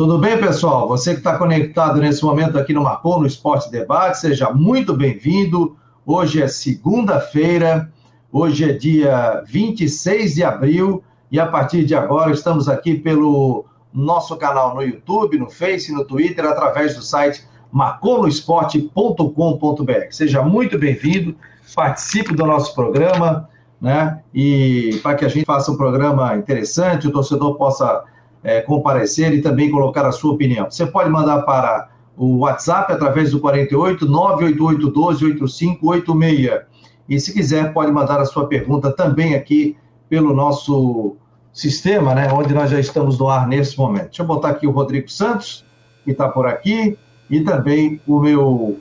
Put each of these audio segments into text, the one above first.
Tudo bem, pessoal? Você que está conectado nesse momento aqui no Marcou no Esporte Debate, seja muito bem-vindo. Hoje é segunda-feira, hoje é dia 26 de abril e a partir de agora estamos aqui pelo nosso canal no YouTube, no Face, no Twitter, através do site marcoloesporte.com.br. Seja muito bem-vindo, participe do nosso programa, né? E para que a gente faça um programa interessante, o torcedor possa é, comparecer e também colocar a sua opinião. Você pode mandar para o WhatsApp através do 48 988 12 8586. E se quiser, pode mandar a sua pergunta também aqui pelo nosso sistema, né? Onde nós já estamos no ar nesse momento. Deixa eu botar aqui o Rodrigo Santos, que está por aqui e também o meu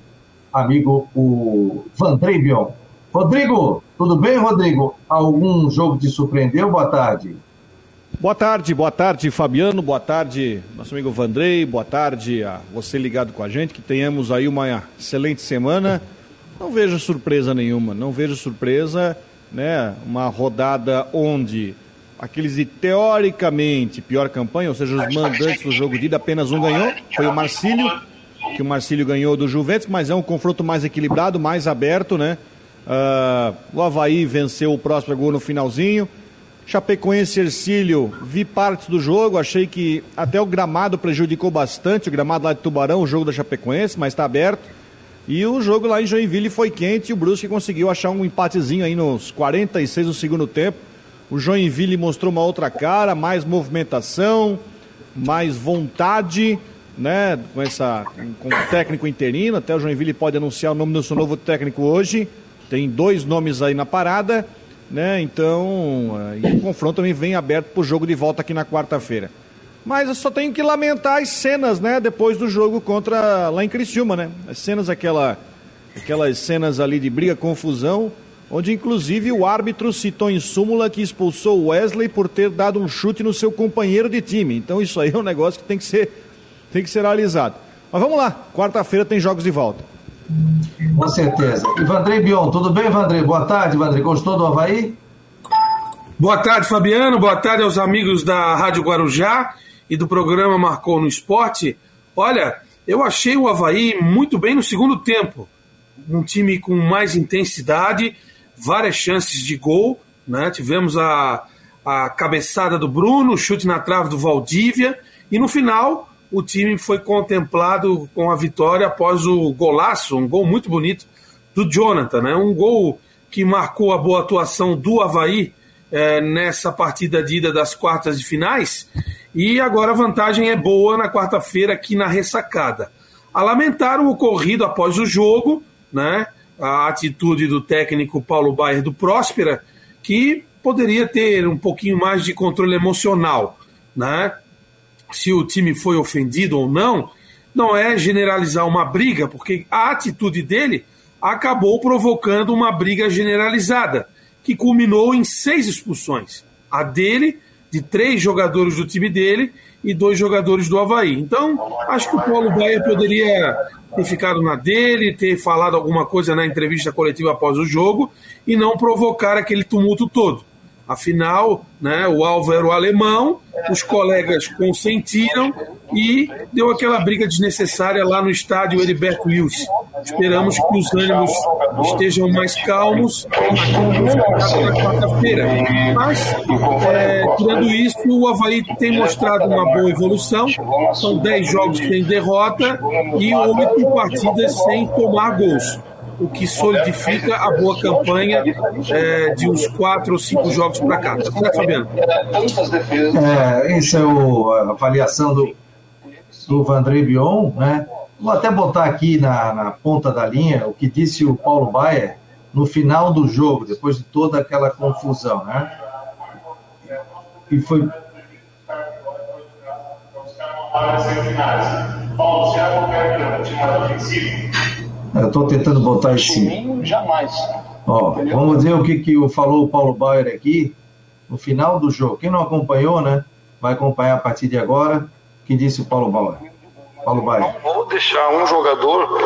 amigo, o Vandrei Bion. Rodrigo, tudo bem, Rodrigo? Algum jogo te surpreendeu? Boa tarde. Boa tarde, boa tarde, Fabiano, boa tarde, nosso amigo Vandrei, boa tarde a você ligado com a gente, que tenhamos aí uma excelente semana. Não vejo surpresa nenhuma, não vejo surpresa, né? Uma rodada onde aqueles de teoricamente pior campanha, ou seja, os mandantes do jogo de ida, apenas um ganhou, foi o Marcílio, que o Marcílio ganhou do Juventus, mas é um confronto mais equilibrado, mais aberto, né? Uh, o Havaí venceu o próximo gol no finalzinho. Chapecoense Ercílio, vi partes do jogo, achei que até o gramado prejudicou bastante, o gramado lá de Tubarão, o jogo da Chapecoense, mas está aberto. E o jogo lá em Joinville foi quente e o Brusque conseguiu achar um empatezinho aí nos 46 do segundo tempo. O Joinville mostrou uma outra cara, mais movimentação, mais vontade, né, com, essa, com o técnico interino, até o Joinville pode anunciar o nome do seu novo técnico hoje, tem dois nomes aí na parada, né, então, o confronto também vem aberto para o jogo de volta aqui na quarta-feira. Mas eu só tenho que lamentar as cenas, né, depois do jogo contra, lá em Criciúma, né, as cenas, aquela, aquelas cenas ali de briga, confusão, onde inclusive o árbitro citou em súmula que expulsou Wesley por ter dado um chute no seu companheiro de time. Então isso aí é um negócio que tem que ser tem que ser analisado. Mas vamos lá, quarta-feira tem jogos de volta. Com certeza. Ivandrei Bion, tudo bem, Ivandrei? Boa tarde, Ivandrei. Gostou do Havaí? Boa tarde, Fabiano. Boa tarde aos amigos da Rádio Guarujá e do programa Marcou no Esporte. Olha, eu achei o Havaí muito bem no segundo tempo. Um time com mais intensidade, várias chances de gol. Né? Tivemos a, a cabeçada do Bruno, chute na trave do Valdívia. E no final, o time foi contemplado com a vitória após o golaço, um gol muito bonito do Jonathan, né? um gol que marcou a boa atuação do Havaí é, nessa partida de ida das quartas de finais. E agora a vantagem é boa na quarta-feira aqui na ressacada. A lamentar o ocorrido após o jogo, né? a atitude do técnico Paulo Baier do Próspera, que poderia ter um pouquinho mais de controle emocional. Né? Se o time foi ofendido ou não, não é generalizar uma briga, porque a atitude dele acabou provocando uma briga generalizada, que culminou em seis expulsões. A dele, de três jogadores do time dele e dois jogadores do Havaí. Então, acho que o Paulo Baia poderia ter ficado na dele, ter falado alguma coisa na entrevista coletiva após o jogo e não provocar aquele tumulto todo. Afinal, né, o alvo era o alemão, os colegas consentiram e deu aquela briga desnecessária lá no estádio Heriberto Wilson. Esperamos que os ânimos estejam mais calmos na quarta-feira. Mas, é, tirando isso, o Havaí tem mostrado uma boa evolução. São 10 jogos sem derrota e 8 partidas sem tomar gols o que solidifica a boa campanha é, de uns quatro ou cinco jogos para cá. Tá certo, Fabiano? É, essa é o, a avaliação do, do Vandré Bion, né? Vou até botar aqui na, na ponta da linha o que disse o Paulo Baier no final do jogo, depois de toda aquela confusão, né? E foi. Paulo, ofensivo? Eu estou tentando botar esse. jamais. Ó, vamos ver o que, que falou o Paulo Bauer aqui no final do jogo. Quem não acompanhou, né? Vai acompanhar a partir de agora. O que disse o Paulo Bauer? Paulo Bauer. Não vou deixar um jogador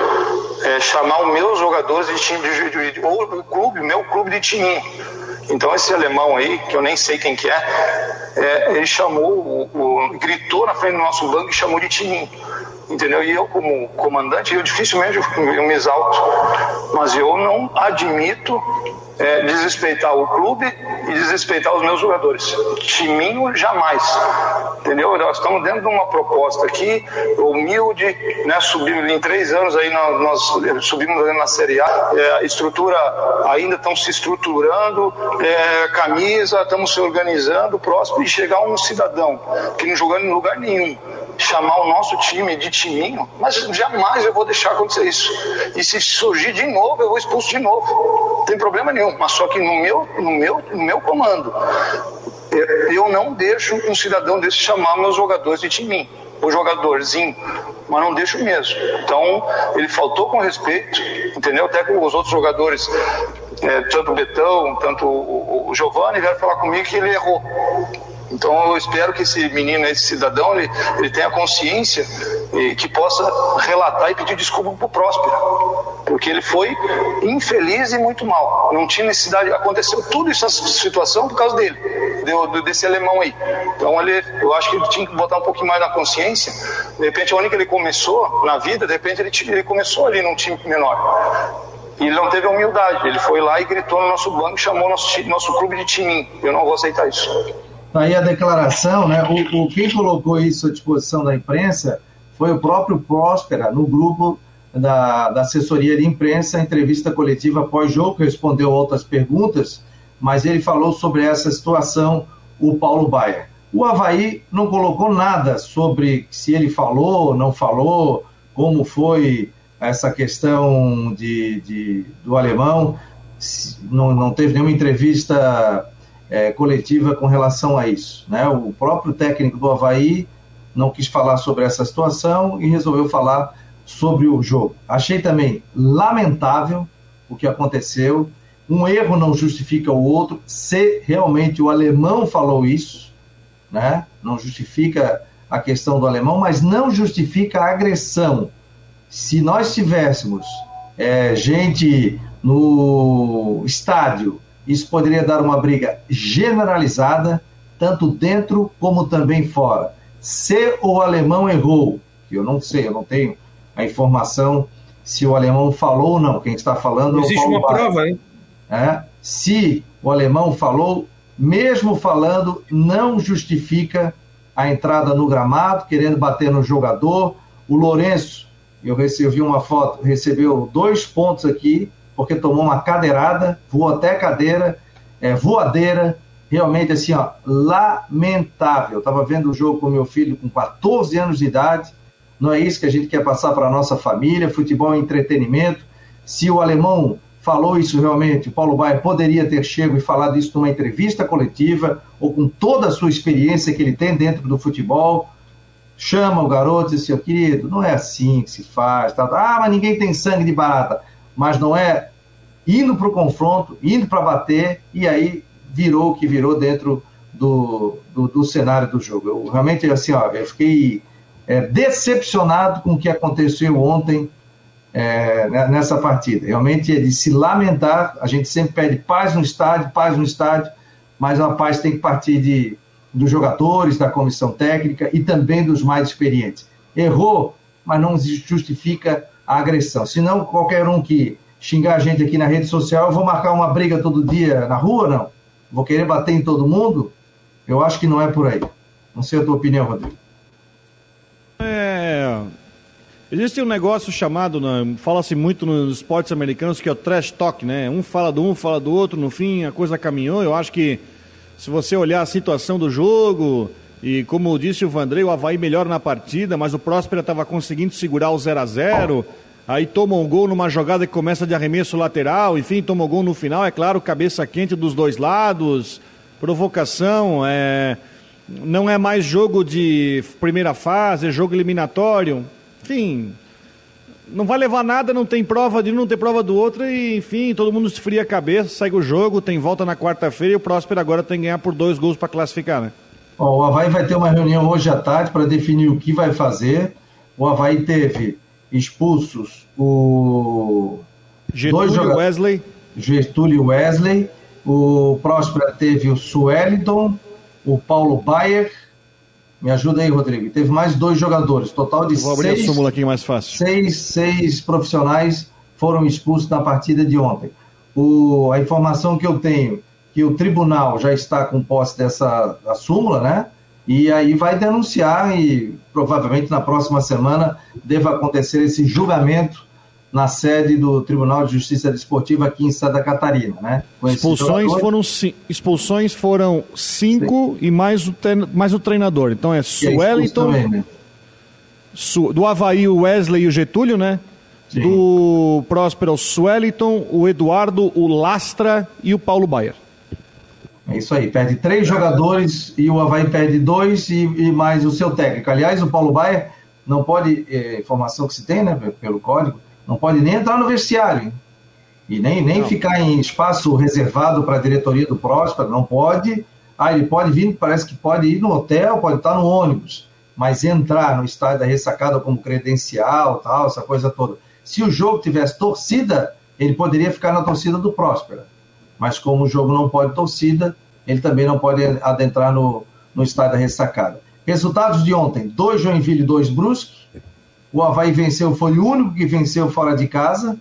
é, chamar os meus jogadores de time de, de, de, ou o clube, meu clube de time. Então esse alemão aí, que eu nem sei quem que é, é ele chamou, o, o, gritou na frente do nosso banco e chamou de Tininho entendeu? E eu, como comandante, eu dificilmente eu me exalto, mas eu não admito é, desrespeitar o clube e desrespeitar os meus jogadores. Timinho, jamais. Entendeu? Nós estamos dentro de uma proposta aqui, humilde, né? Subimos em três anos aí, nós, nós subimos na Série A, é, estrutura ainda estão se estruturando, é, camisa, estamos se organizando, próximo, e chegar um cidadão que não jogando em lugar nenhum, chamar o nosso time de timinho, mas jamais eu vou deixar acontecer isso. E se surgir de novo, eu vou expulso de novo. Não tem problema nenhum, mas só que no meu, no meu, no meu comando, eu não deixo um cidadão desse chamar meus jogadores de timinho o jogadorzinho, mas não deixo mesmo. Então, ele faltou com respeito, entendeu? Até com os outros jogadores, é, tanto o Betão, tanto o, o Giovanni, vieram falar comigo que ele errou. Então eu espero que esse menino, esse cidadão, ele, ele tenha consciência e que possa relatar e pedir desculpa para o Próspero, porque ele foi infeliz e muito mal. Não tinha necessidade, aconteceu tudo essa situação por causa dele, desse alemão aí. Então ele, eu acho que ele tinha que botar um pouquinho mais na consciência. De repente, onde que ele começou na vida, de repente ele, ele começou ali num time menor. E ele não teve humildade. Ele foi lá e gritou no nosso banco, chamou nosso, nosso clube de timim. Eu não vou aceitar isso. Aí a declaração, né? O, o, quem colocou isso à disposição da imprensa foi o próprio Próspera, no grupo da, da assessoria de imprensa, entrevista coletiva após-jogo, respondeu outras perguntas, mas ele falou sobre essa situação, o Paulo Baia. O Havaí não colocou nada sobre se ele falou, não falou, como foi essa questão de, de do alemão. Não, não teve nenhuma entrevista é, coletiva com relação a isso. Né? O próprio técnico do Havaí não quis falar sobre essa situação e resolveu falar sobre o jogo. Achei também lamentável o que aconteceu. Um erro não justifica o outro. Se realmente o alemão falou isso, né? não justifica a questão do alemão, mas não justifica a agressão. Se nós tivéssemos é, gente no estádio isso poderia dar uma briga generalizada, tanto dentro como também fora. Se o alemão errou, que eu não sei, eu não tenho a informação se o alemão falou ou não, quem está falando não existe uma prova, hein? É, se o alemão falou, mesmo falando, não justifica a entrada no gramado, querendo bater no jogador. O Lourenço, eu recebi uma foto, recebeu dois pontos aqui, porque tomou uma cadeirada, voou até cadeira, é, voadeira, realmente assim, ó, lamentável. Estava vendo o jogo com meu filho com 14 anos de idade, não é isso que a gente quer passar para a nossa família, futebol é entretenimento. Se o alemão falou isso realmente, o Paulo Baier poderia ter chego e falado isso numa entrevista coletiva, ou com toda a sua experiência que ele tem dentro do futebol, chama o garoto e diz assim, querido, não é assim que se faz, tá. ah, mas ninguém tem sangue de barata mas não é indo para o confronto, indo para bater, e aí virou o que virou dentro do, do, do, cenário do jogo. Eu realmente, assim, ó, eu fiquei é, decepcionado com o que aconteceu ontem é, né, nessa partida. Realmente é de se lamentar, a gente sempre pede paz no estádio, paz no estádio, mas a paz tem que partir de, dos jogadores, da comissão técnica e também dos mais experientes. Errou, mas não justifica a agressão. Senão, qualquer um que xingar a gente aqui na rede social, eu vou marcar uma briga todo dia na rua, não? Vou querer bater em todo mundo? Eu acho que não é por aí. Não sei a tua opinião, Rodrigo. É. Existe um negócio chamado, né, fala-se muito nos esportes americanos, que é o trash talk, né? Um fala do um, fala do outro, no fim a coisa caminhou. Eu acho que se você olhar a situação do jogo, e como disse o Vandrei, o Havaí melhor na partida, mas o Próspera estava conseguindo segurar o 0 a 0 Aí toma um gol numa jogada que começa de arremesso lateral, enfim, toma um gol no final, é claro, cabeça quente dos dois lados, provocação, é... não é mais jogo de primeira fase, é jogo eliminatório. Enfim, não vai levar nada, não tem prova de um, não tem prova do outro, e enfim, todo mundo esfria a cabeça, segue o jogo, tem volta na quarta-feira e o Próspero agora tem que ganhar por dois gols para classificar, né? O Havaí vai ter uma reunião hoje à tarde para definir o que vai fazer. O Havaí teve expulsos o Getúlio Wesley. Getúlio Wesley O Próspera teve o Sueliton, o Paulo Bayer. Me ajuda aí, Rodrigo. Teve mais dois jogadores, total de Vou seis, a aqui mais fácil. seis, seis profissionais foram expulsos na partida de ontem. O, a informação que eu tenho que o tribunal já está com posse dessa súmula, né? E aí vai denunciar e provavelmente na próxima semana deva acontecer esse julgamento na sede do Tribunal de Justiça Desportiva aqui em Santa Catarina, né? Expulsões foram, expulsões foram cinco e mais o, mais o treinador. Então é é Sueliton, né? Su- do Havaí o Wesley e o Getúlio, né? Sim. Do Próspero o Sueliton, o Eduardo, o Lastra e o Paulo Baier. É isso aí, perde três jogadores e o Havaí perde dois e, e mais o seu técnico. Aliás, o Paulo Baia não pode, é, informação que se tem, né, pelo código, não pode nem entrar no vestiário, hein? E nem, nem Não. ficar em espaço reservado para a diretoria do Próspero, não pode. Ah, ele pode vir, parece que pode ir no hotel, pode estar no ônibus, mas entrar no estádio da ressacada como credencial, tal, essa coisa toda. Se o jogo tivesse torcida, ele poderia ficar na torcida do Próspero mas como o jogo não pode torcida, ele também não pode adentrar no, no estádio da ressacada. Resultados de ontem: 2 Joinville e 2 Brusque. O Havaí venceu, foi o único que venceu fora de casa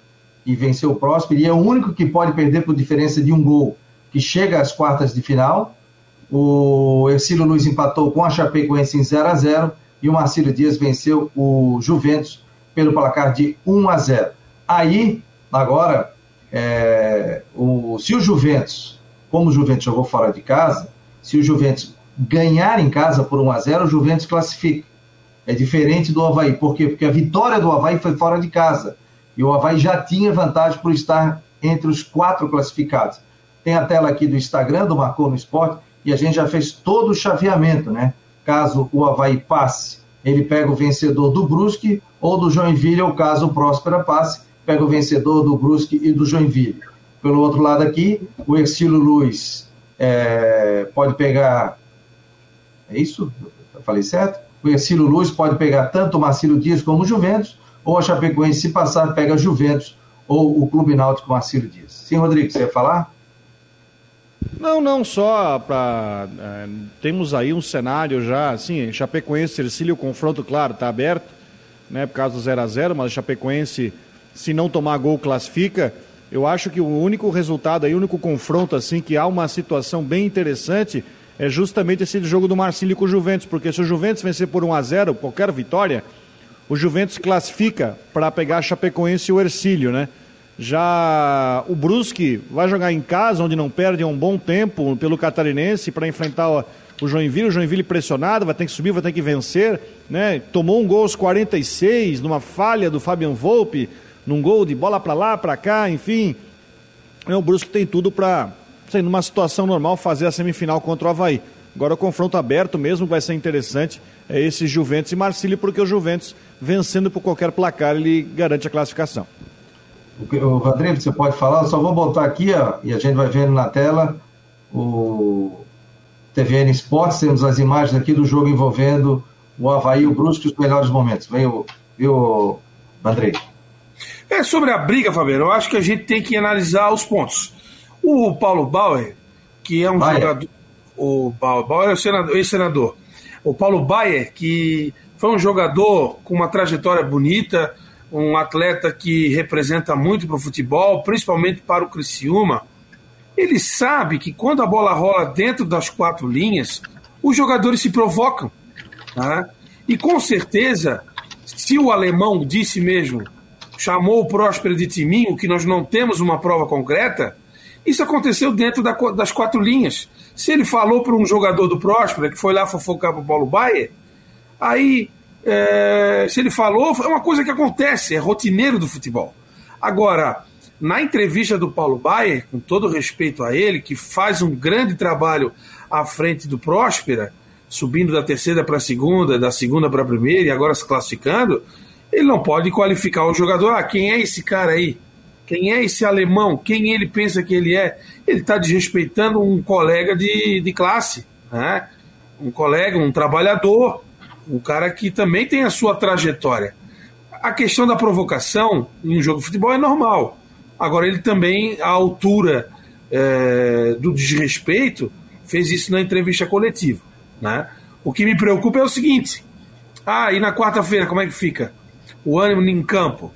e venceu o Próspero, e é o único que pode perder por diferença de um gol, que chega às quartas de final. O Ercílio Luiz empatou com a Chapecoense em 0 a 0 e o Marcílio Dias venceu o Juventus pelo placar de 1 a 0. Aí, agora, é, o, se o Juventus, como o Juventus jogou fora de casa, se o Juventus ganhar em casa por 1 a 0 o Juventus classifica. É diferente do Havaí. Por quê? Porque a vitória do Havaí foi fora de casa. E o Havaí já tinha vantagem por estar entre os quatro classificados. Tem a tela aqui do Instagram, do Marcou no Esporte, e a gente já fez todo o chaveamento, né? Caso o Havaí passe, ele pega o vencedor do Brusque ou do Joinville, ou caso o Próspera passe, pega o vencedor do Brusque e do Joinville. Pelo outro lado aqui, o Ercílio Luz é, pode pegar. É isso? Eu falei certo? O Ercílio Luz pode pegar tanto o Marcílio Dias como o Juventus, ou a Chapecoense, se passar, pega Juventus ou o Clube Náutico Marcílio Dias. Sim, Rodrigo, você ia falar? Não, não, só para. temos aí um cenário já, assim, Chapecoense, Ercílio, o confronto, claro, está aberto, né, por causa do 0 a 0 mas Chapecoense, se não tomar gol, classifica. Eu acho que o único resultado aí, o único confronto, assim, que há uma situação bem interessante é justamente esse jogo do Marcílio com o Juventus, porque se o Juventus vencer por 1 a 0 qualquer vitória, o Juventus classifica para pegar a Chapecoense e o Ercílio, né? Já o Brusque vai jogar em casa, onde não perde há um bom tempo pelo Catarinense para enfrentar o, Joinville. O Joinville pressionado, vai ter que subir, vai ter que vencer. Né? Tomou um gol aos 46, numa falha do Fabian Volpe, num gol de bola para lá, para cá, enfim. É, o Brusque tem tudo para, numa situação normal, fazer a semifinal contra o Havaí. Agora o confronto aberto mesmo vai ser interessante. É esse Juventus e Marcílio, porque o Juventus, vencendo por qualquer placar, ele garante a classificação. O Vandrei, você pode falar? Eu só vou botar aqui, ó, e a gente vai vendo na tela o TVN Esportes, temos as imagens aqui do jogo envolvendo o Havaí e o Brusque, os melhores momentos. Veio, viu, Vandrei? É sobre a briga, Fabiano, eu acho que a gente tem que analisar os pontos. O Paulo Bauer, que é um Baier. jogador. O Bauer, Bauer é o senador, ex-senador. O Paulo Baier, que foi um jogador com uma trajetória bonita, um atleta que representa muito para o futebol, principalmente para o Criciúma. Ele sabe que quando a bola rola dentro das quatro linhas, os jogadores se provocam. tá? E com certeza, se o alemão disse mesmo, chamou o Próspero de Timinho, que nós não temos uma prova concreta, isso aconteceu dentro da- das quatro linhas. Se ele falou para um jogador do Próspero, que foi lá fofocar para o Paulo Baier, aí, é, se ele falou, é uma coisa que acontece, é rotineiro do futebol. Agora, na entrevista do Paulo Baier, com todo respeito a ele, que faz um grande trabalho à frente do Próspera, subindo da terceira para a segunda, da segunda para a primeira e agora se classificando, ele não pode qualificar o jogador. Ah, quem é esse cara aí? Quem é esse alemão? Quem ele pensa que ele é? Ele está desrespeitando um colega de, de classe, né? um colega, um trabalhador, um cara que também tem a sua trajetória. A questão da provocação em um jogo de futebol é normal. Agora, ele também, a altura é, do desrespeito, fez isso na entrevista coletiva. Né? O que me preocupa é o seguinte: ah, e na quarta-feira como é que fica? O ânimo em campo,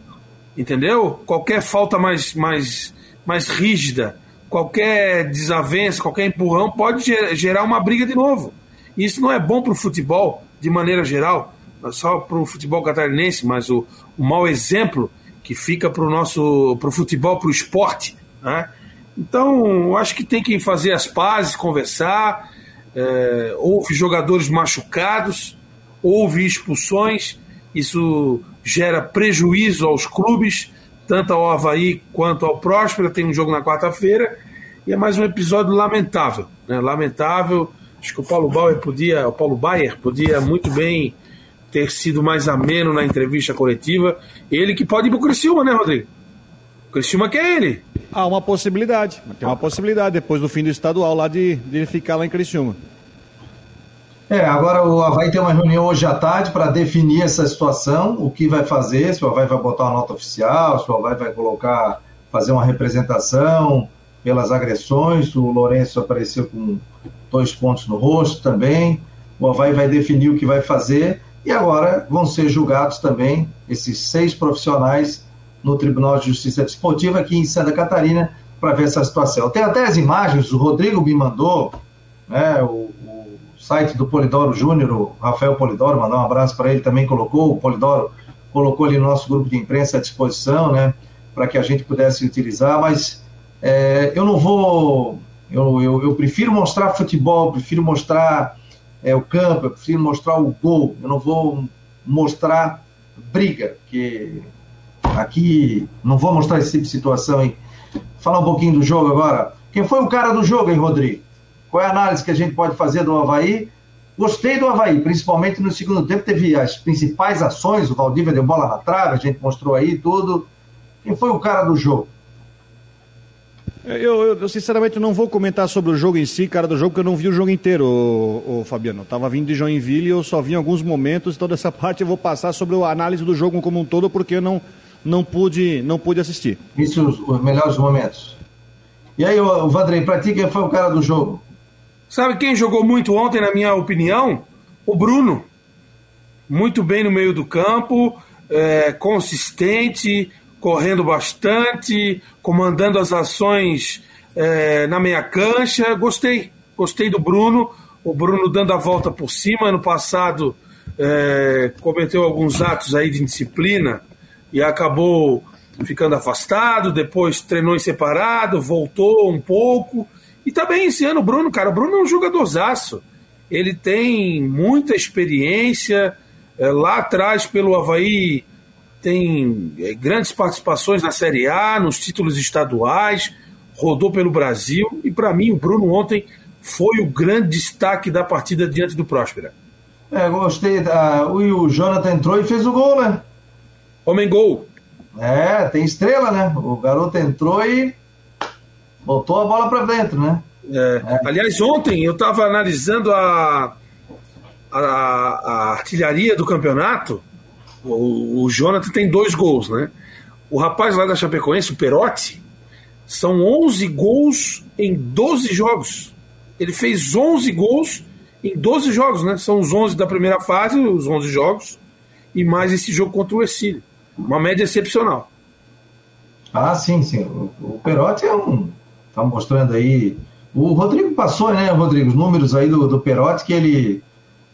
entendeu? Qualquer falta mais, mais, mais rígida, qualquer desavença, qualquer empurrão pode gerar uma briga de novo. Isso não é bom para o futebol, de maneira geral, só para o futebol catarinense, mas o, o mau exemplo que fica para o nosso pro futebol, para o esporte. Né? Então, acho que tem que fazer as pazes, conversar. É, houve jogadores machucados, houve expulsões, isso gera prejuízo aos clubes, tanto ao Havaí quanto ao Próspera. Tem um jogo na quarta-feira e é mais um episódio lamentável. Né? Lamentável. Acho que o Paulo Bauer podia, o Paulo Baier podia muito bem ter sido mais ameno na entrevista coletiva. Ele que pode ir pro Criciúma, né, Rodrigo? O Criciúma quer ele. Há uma possibilidade. Tem uma possibilidade depois do fim do estadual lá de, de ele ficar lá em Criciúma. É, agora o Havaí tem uma reunião hoje à tarde para definir essa situação, o que vai fazer, se o Havaí vai botar uma nota oficial, se o Havaí vai colocar, fazer uma representação pelas agressões, o Lourenço apareceu com dois pontos no rosto também, o Havaí vai definir o que vai fazer, e agora vão ser julgados também esses seis profissionais no Tribunal de Justiça Desportiva aqui em Santa Catarina para ver essa situação. Tem até as imagens, o Rodrigo me mandou, né, o, site do Polidoro Júnior, Rafael Polidoro, mandar um abraço para ele, também colocou, o Polidoro colocou ali no nosso grupo de imprensa à disposição, né, para que a gente pudesse utilizar, mas é, eu não vou, eu, eu, eu prefiro mostrar futebol, prefiro mostrar é, o campo, eu prefiro mostrar o gol, eu não vou mostrar briga, que aqui não vou mostrar esse tipo de situação, hein? Falar um pouquinho do jogo agora. Quem foi o cara do jogo, hein, Rodrigo? Qual é a análise que a gente pode fazer do Havaí? Gostei do Havaí, principalmente no segundo tempo, teve as principais ações, o Valdívia deu bola na trave, a gente mostrou aí tudo. Quem foi o cara do jogo? Eu, eu, eu, sinceramente não vou comentar sobre o jogo em si, cara do jogo, porque eu não vi o jogo inteiro, o, Fabiano. Eu tava vindo de Joinville e eu só vi em alguns momentos, toda essa parte eu vou passar sobre a análise do jogo como um todo, porque eu não, não, pude, não pude assistir. Isso, os, os melhores momentos. E aí, o Vandrei, pra ti, quem foi o cara do jogo? Sabe quem jogou muito ontem, na minha opinião? O Bruno. Muito bem no meio do campo, é, consistente, correndo bastante, comandando as ações é, na meia cancha. Gostei, gostei do Bruno. O Bruno dando a volta por cima. Ano passado é, cometeu alguns atos aí de indisciplina e acabou ficando afastado. Depois treinou em separado, voltou um pouco. E tá bem esse ano o Bruno, cara. O Bruno é um jogadorzaço. Ele tem muita experiência. É, lá atrás, pelo Havaí, tem é, grandes participações na Série A, nos títulos estaduais, rodou pelo Brasil e para mim o Bruno ontem foi o grande destaque da partida diante do Próspera. É, gostei. Da... O Jonathan entrou e fez o gol, né? Homem gol. É, tem estrela, né? O garoto entrou e botou a bola para dentro, né? É. É. Aliás, ontem eu estava analisando a, a, a artilharia do campeonato o, o Jonathan tem dois gols, né? O rapaz lá da Chapecoense, o Perotti, são 11 gols em 12 jogos. Ele fez 11 gols em 12 jogos, né? São os 11 da primeira fase, os 11 jogos, e mais esse jogo contra o Ercílio. Uma média excepcional. Ah, sim, sim. O, o Perotti é um. Tá mostrando aí. O Rodrigo passou, né, Rodrigo? Os números aí do, do Perotti que ele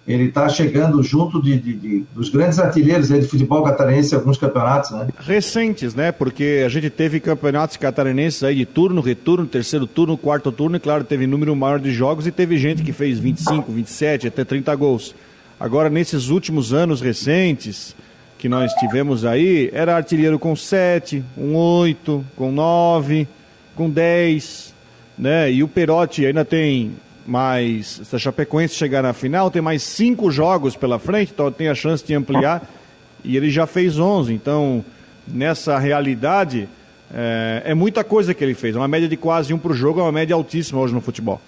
ele está chegando junto de, de, de, dos grandes artilheiros de futebol catarinense alguns campeonatos, né? Recentes, né? Porque a gente teve campeonatos catarinenses aí de turno, retorno, terceiro turno, quarto turno, e claro, teve número maior de jogos e teve gente que fez 25, 27, até 30 gols. Agora, nesses últimos anos recentes que nós tivemos aí, era artilheiro com 7, com 8, com 9, com 10, né? E o Perotti ainda tem mas se a Chapecoense chegar na final, tem mais cinco jogos pela frente, então tem a chance de ampliar. E ele já fez 11. Então, nessa realidade, é, é muita coisa que ele fez. Uma média de quase um o jogo é uma média altíssima hoje no futebol.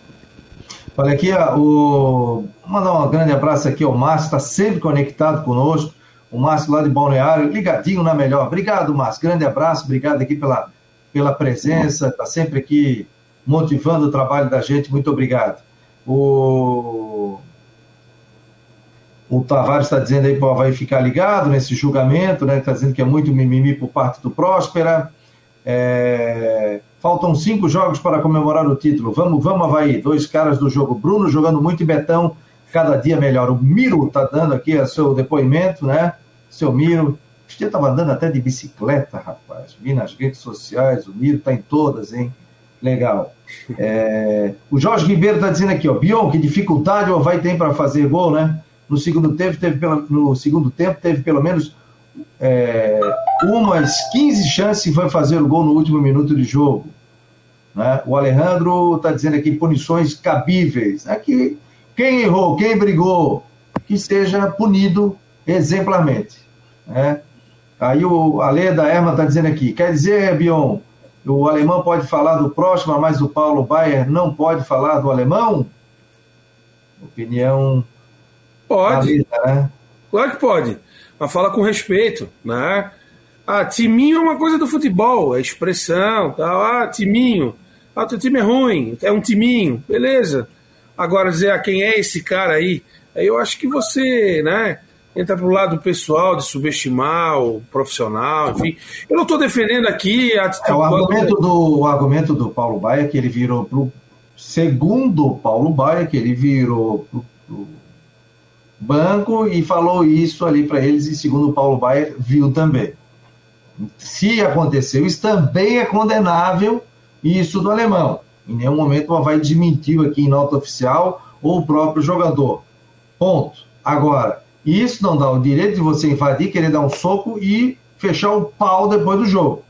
Olha aqui, o... Vou mandar um grande abraço aqui ao Márcio, está sempre conectado conosco. O Márcio lá de Balneário, ligadinho na melhor. Obrigado, Márcio. Grande abraço, obrigado aqui pela, pela presença, está sempre aqui motivando o trabalho da gente. Muito obrigado. O, o Tavares está dizendo aí o Havaí ficar ligado nesse julgamento, né? Está dizendo que é muito mimimi por parte do Próspera. É... Faltam cinco jogos para comemorar o título. Vamos, vamos, Havaí. Dois caras do jogo. Bruno jogando muito e Betão cada dia melhor. O Miro está dando aqui o seu depoimento, né? Seu Miro. O dia estava andando até de bicicleta, rapaz. Vi nas redes sociais. O Miro está em todas, hein? Legal. É... O Jorge Ribeiro está dizendo aqui, ó. Bion, que dificuldade o Havaí tem para fazer gol, né? No segundo tempo teve, pelo, no segundo tempo, teve pelo menos é, umas 15 chances e foi fazer o gol no último minuto de jogo. Né? O Alejandro está dizendo aqui punições cabíveis. Aqui, quem errou, quem brigou, que seja punido exemplarmente. Né? Aí o Ale da Erma está dizendo aqui, quer dizer, Bion, o alemão pode falar do próximo, mas o Paulo Baier não pode falar do alemão? Opinião Pode. né? Claro que pode. Mas fala com respeito, né? Ah, timinho é uma coisa do futebol, é expressão, tal. Ah, timinho. Ah, teu time é ruim, é um timinho, beleza. Agora dizer, ah, quem é esse cara aí? Aí eu acho que você, né, entra pro lado pessoal de subestimar o profissional, enfim. Eu não estou defendendo aqui a é, o argumento do o argumento do Paulo Baia que ele virou pro segundo Paulo Baia que ele virou pro, pro banco e falou isso ali para eles, e segundo o Paulo Baier, viu também. Se aconteceu, isso também é condenável, isso do alemão. Em nenhum momento o Havaí desmentiu aqui em nota oficial ou o próprio jogador. Ponto. Agora, isso não dá o direito de você invadir, querer dar um soco e fechar o pau depois do jogo.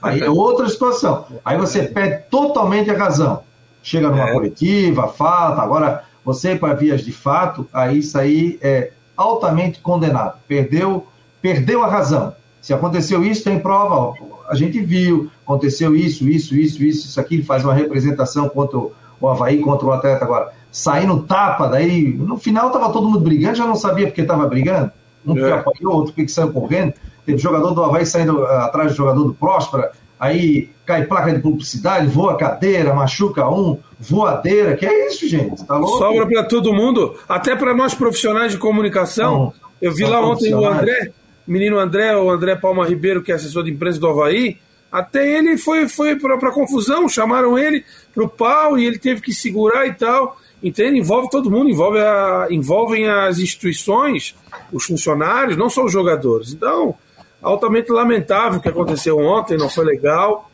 Aí é outra situação. Aí você perde totalmente a razão. Chega numa é. coletiva, fala, agora você para vias de fato, aí isso aí é altamente condenado. Perdeu, perdeu a razão. Se aconteceu isso, tem prova. Ó, a gente viu, aconteceu isso, isso, isso, isso, isso aqui. Ele faz uma representação contra o Havaí, contra o atleta agora. Saindo tapa, daí no final estava todo mundo brigando, já não sabia porque estava brigando. Um é. que apanhou, outro que saiu correndo. Teve jogador do Havaí saindo uh, atrás do jogador do Próspera aí cai placa de publicidade, voa cadeira, machuca um, voadeira, que é isso, gente? Tá louco? Sobra para todo mundo, até para nós profissionais de comunicação. Não, eu vi lá ontem o André, menino André, o André Palma Ribeiro, que é assessor de imprensa do Havaí, até ele foi, foi para confusão, chamaram ele para o pau e ele teve que segurar e tal. Entende? Envolve todo mundo, envolve a, envolvem as instituições, os funcionários, não só os jogadores. Então, altamente lamentável o que aconteceu ontem, não foi legal.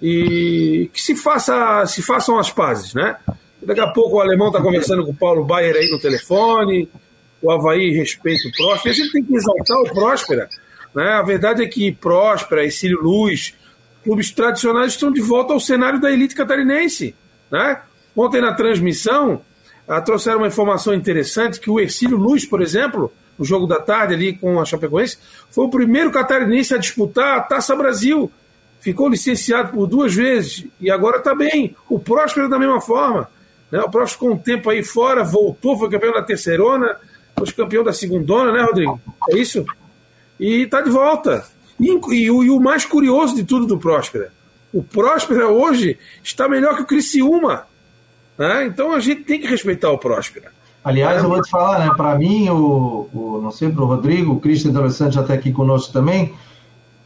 E que se, faça, se façam as pazes, né? Daqui a pouco o alemão está conversando com o Paulo Baier aí no telefone, o Havaí respeita o Próspera. A gente tem que exaltar o Próspera. Né? A verdade é que Próspera Círio Luz, clubes tradicionais, estão de volta ao cenário da elite catarinense. Né? Ontem na transmissão, ah, trouxeram uma informação interessante que o Ercílio Luz, por exemplo, no jogo da tarde ali com a Chapecoense, foi o primeiro catarinense a disputar a Taça Brasil. Ficou licenciado por duas vezes e agora está bem. O Próspero da mesma forma. Né? O Próspero com um tempo aí fora, voltou, foi campeão da terceirona, foi campeão da segundona, né, Rodrigo? É isso? E está de volta. E, e, e, o mais curioso de tudo do Próspera, o Próspera hoje está melhor que o Criciúma. Né? Então a gente tem que respeitar o Próspera. Aliás, eu vou te falar, né? Para mim, o, o, não sei, para o Rodrigo, o Cristian Interessante já está aqui conosco também.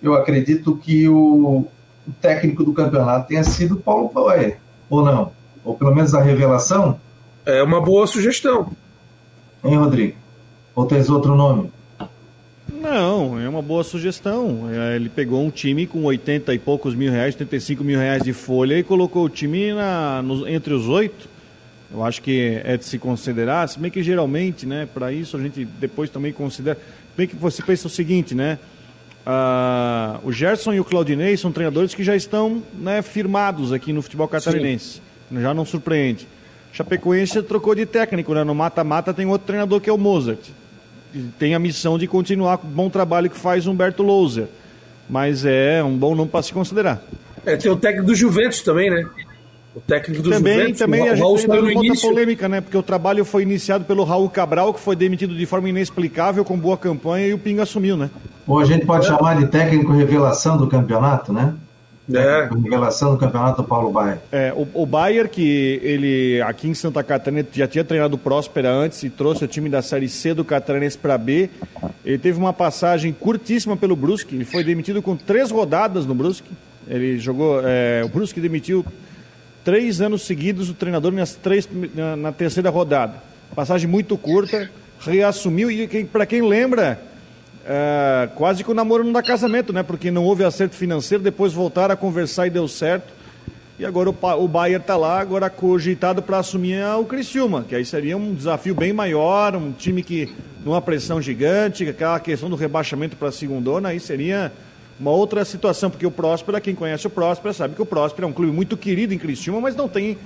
Eu acredito que o, o técnico do campeonato tenha sido Paulo Paué, ou não? Ou pelo menos a revelação? É uma boa sugestão. Hein, Rodrigo? Ou tens outro nome? Não, é uma boa sugestão. É, ele pegou um time com 80 e poucos mil reais, 85 mil reais de folha e colocou o time na, no, entre os oito eu acho que é de se considerar, se bem que geralmente, né, para isso a gente depois também considera. Bem que você pensa o seguinte, né? Uh, o Gerson e o Claudinei são treinadores que já estão né, firmados aqui no futebol catarinense. Sim. Já não surpreende. Chapecoense trocou de técnico, né? No mata-mata tem outro treinador que é o Mozart. Tem a missão de continuar com o bom trabalho que faz Humberto Louser. Mas é um bom nome para se considerar. É, tem o técnico do Juventus também, né? O técnico do também, Juventus, também o, a gente entra numa outra polêmica, né? Porque o trabalho foi iniciado pelo Raul Cabral, que foi demitido de forma inexplicável, com boa campanha, e o Pinga assumiu, né? Ou a gente pode é. chamar de técnico revelação do campeonato, né? É. Revelação do campeonato do Paulo Baier. É, o, o Baier, que ele aqui em Santa Catarina já tinha treinado o Próspera antes e trouxe o time da Série C do Catarinense para B. Ele teve uma passagem curtíssima pelo Brusque. Ele foi demitido com três rodadas no Brusque. Ele jogou. É, o Brusque demitiu três anos seguidos o treinador nas três, na, na terceira rodada. Passagem muito curta, reassumiu e para quem lembra é, quase que o namoro não dá casamento, né? Porque não houve acerto financeiro, depois voltaram a conversar e deu certo. E agora o, o Bayern está lá, agora cogitado para assumir o Criciúma, que aí seria um desafio bem maior, um time que numa pressão gigante, aquela questão do rebaixamento para a segundona, aí seria uma outra situação, porque o Próspera, quem conhece o Próspera, sabe que o Próspera é um clube muito querido em Criciúma, mas não tem,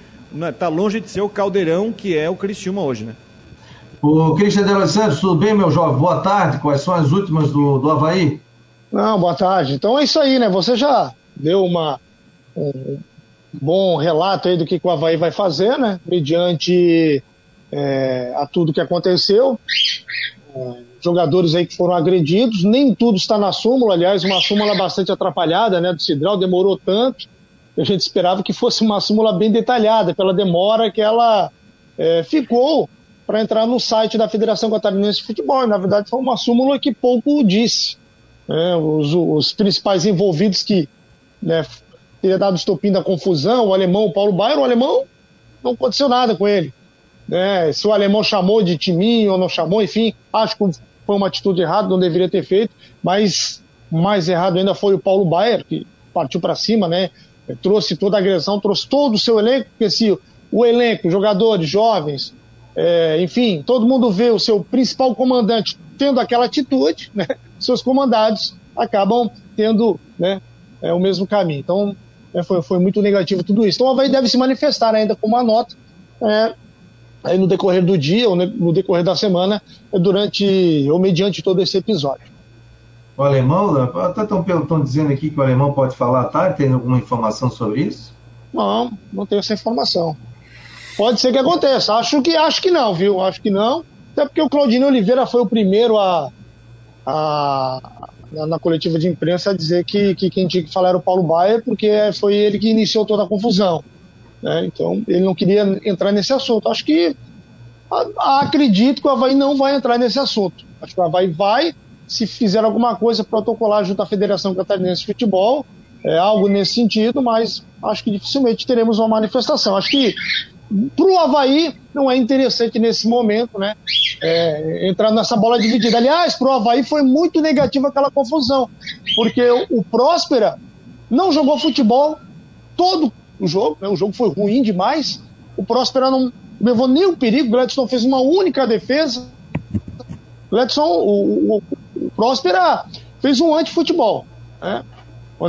está longe de ser o caldeirão que é o Criciúma hoje, né? O Cristian de Santos, tudo bem, meu jovem? Boa tarde. Quais são as últimas do, do Havaí? Não, boa tarde. Então é isso aí, né? Você já deu uma, um bom relato aí do que, que o Havaí vai fazer, né? Mediante é, a tudo que aconteceu. É, jogadores aí que foram agredidos, nem tudo está na súmula, aliás, uma súmula bastante atrapalhada, né? Do Cidral, demorou tanto. A gente esperava que fosse uma súmula bem detalhada, pela demora que ela é, ficou para entrar no site da Federação Catarinense de Futebol. E, na verdade, foi uma súmula que pouco disse. Né? Os, os, principais envolvidos que né, teria dado estopim da confusão, o alemão o Paulo Baier, o alemão não aconteceu nada com ele. Né? Se o alemão chamou de timinho ou não chamou, enfim, acho que foi uma atitude errada, não deveria ter feito, mas mais errado ainda foi o Paulo Baier, que partiu para cima, né? trouxe toda a agressão, trouxe todo o seu elenco, porque se o elenco, jogadores, jovens, é, enfim, todo mundo vê o seu principal comandante tendo aquela atitude, né? seus comandados acabam tendo né, é, o mesmo caminho. Então, é, foi, foi muito negativo tudo isso. Então, o Havaí deve se manifestar ainda com uma nota é, aí no decorrer do dia ou no decorrer da semana, durante ou mediante todo esse episódio. O alemão, até estão dizendo aqui que o alemão pode falar, tá? Tem alguma informação sobre isso? Não, não tenho essa informação. Pode ser que aconteça. Acho que, acho que não, viu? Acho que não. Até porque o Claudinho Oliveira foi o primeiro a, a na coletiva de imprensa a dizer que, que quem tinha que falar era o Paulo Baia, porque foi ele que iniciou toda a confusão. Né? Então, ele não queria entrar nesse assunto. Acho que a, acredito que o Havaí não vai entrar nesse assunto. Acho que o Havaí vai, se fizer alguma coisa protocolar junto à Federação Catarinense de Futebol, é algo nesse sentido, mas acho que dificilmente teremos uma manifestação. Acho que para o Havaí não é interessante nesse momento, né? É, entrar nessa bola dividida. Aliás, para o Havaí foi muito negativa aquela confusão, porque o, Próspera não jogou futebol todo o jogo, né? o jogo foi ruim demais. O Próspera não levou nenhum perigo, o Gladson fez uma única defesa. Gladson, o, o, o Próspera fez um anti-futebol. Né?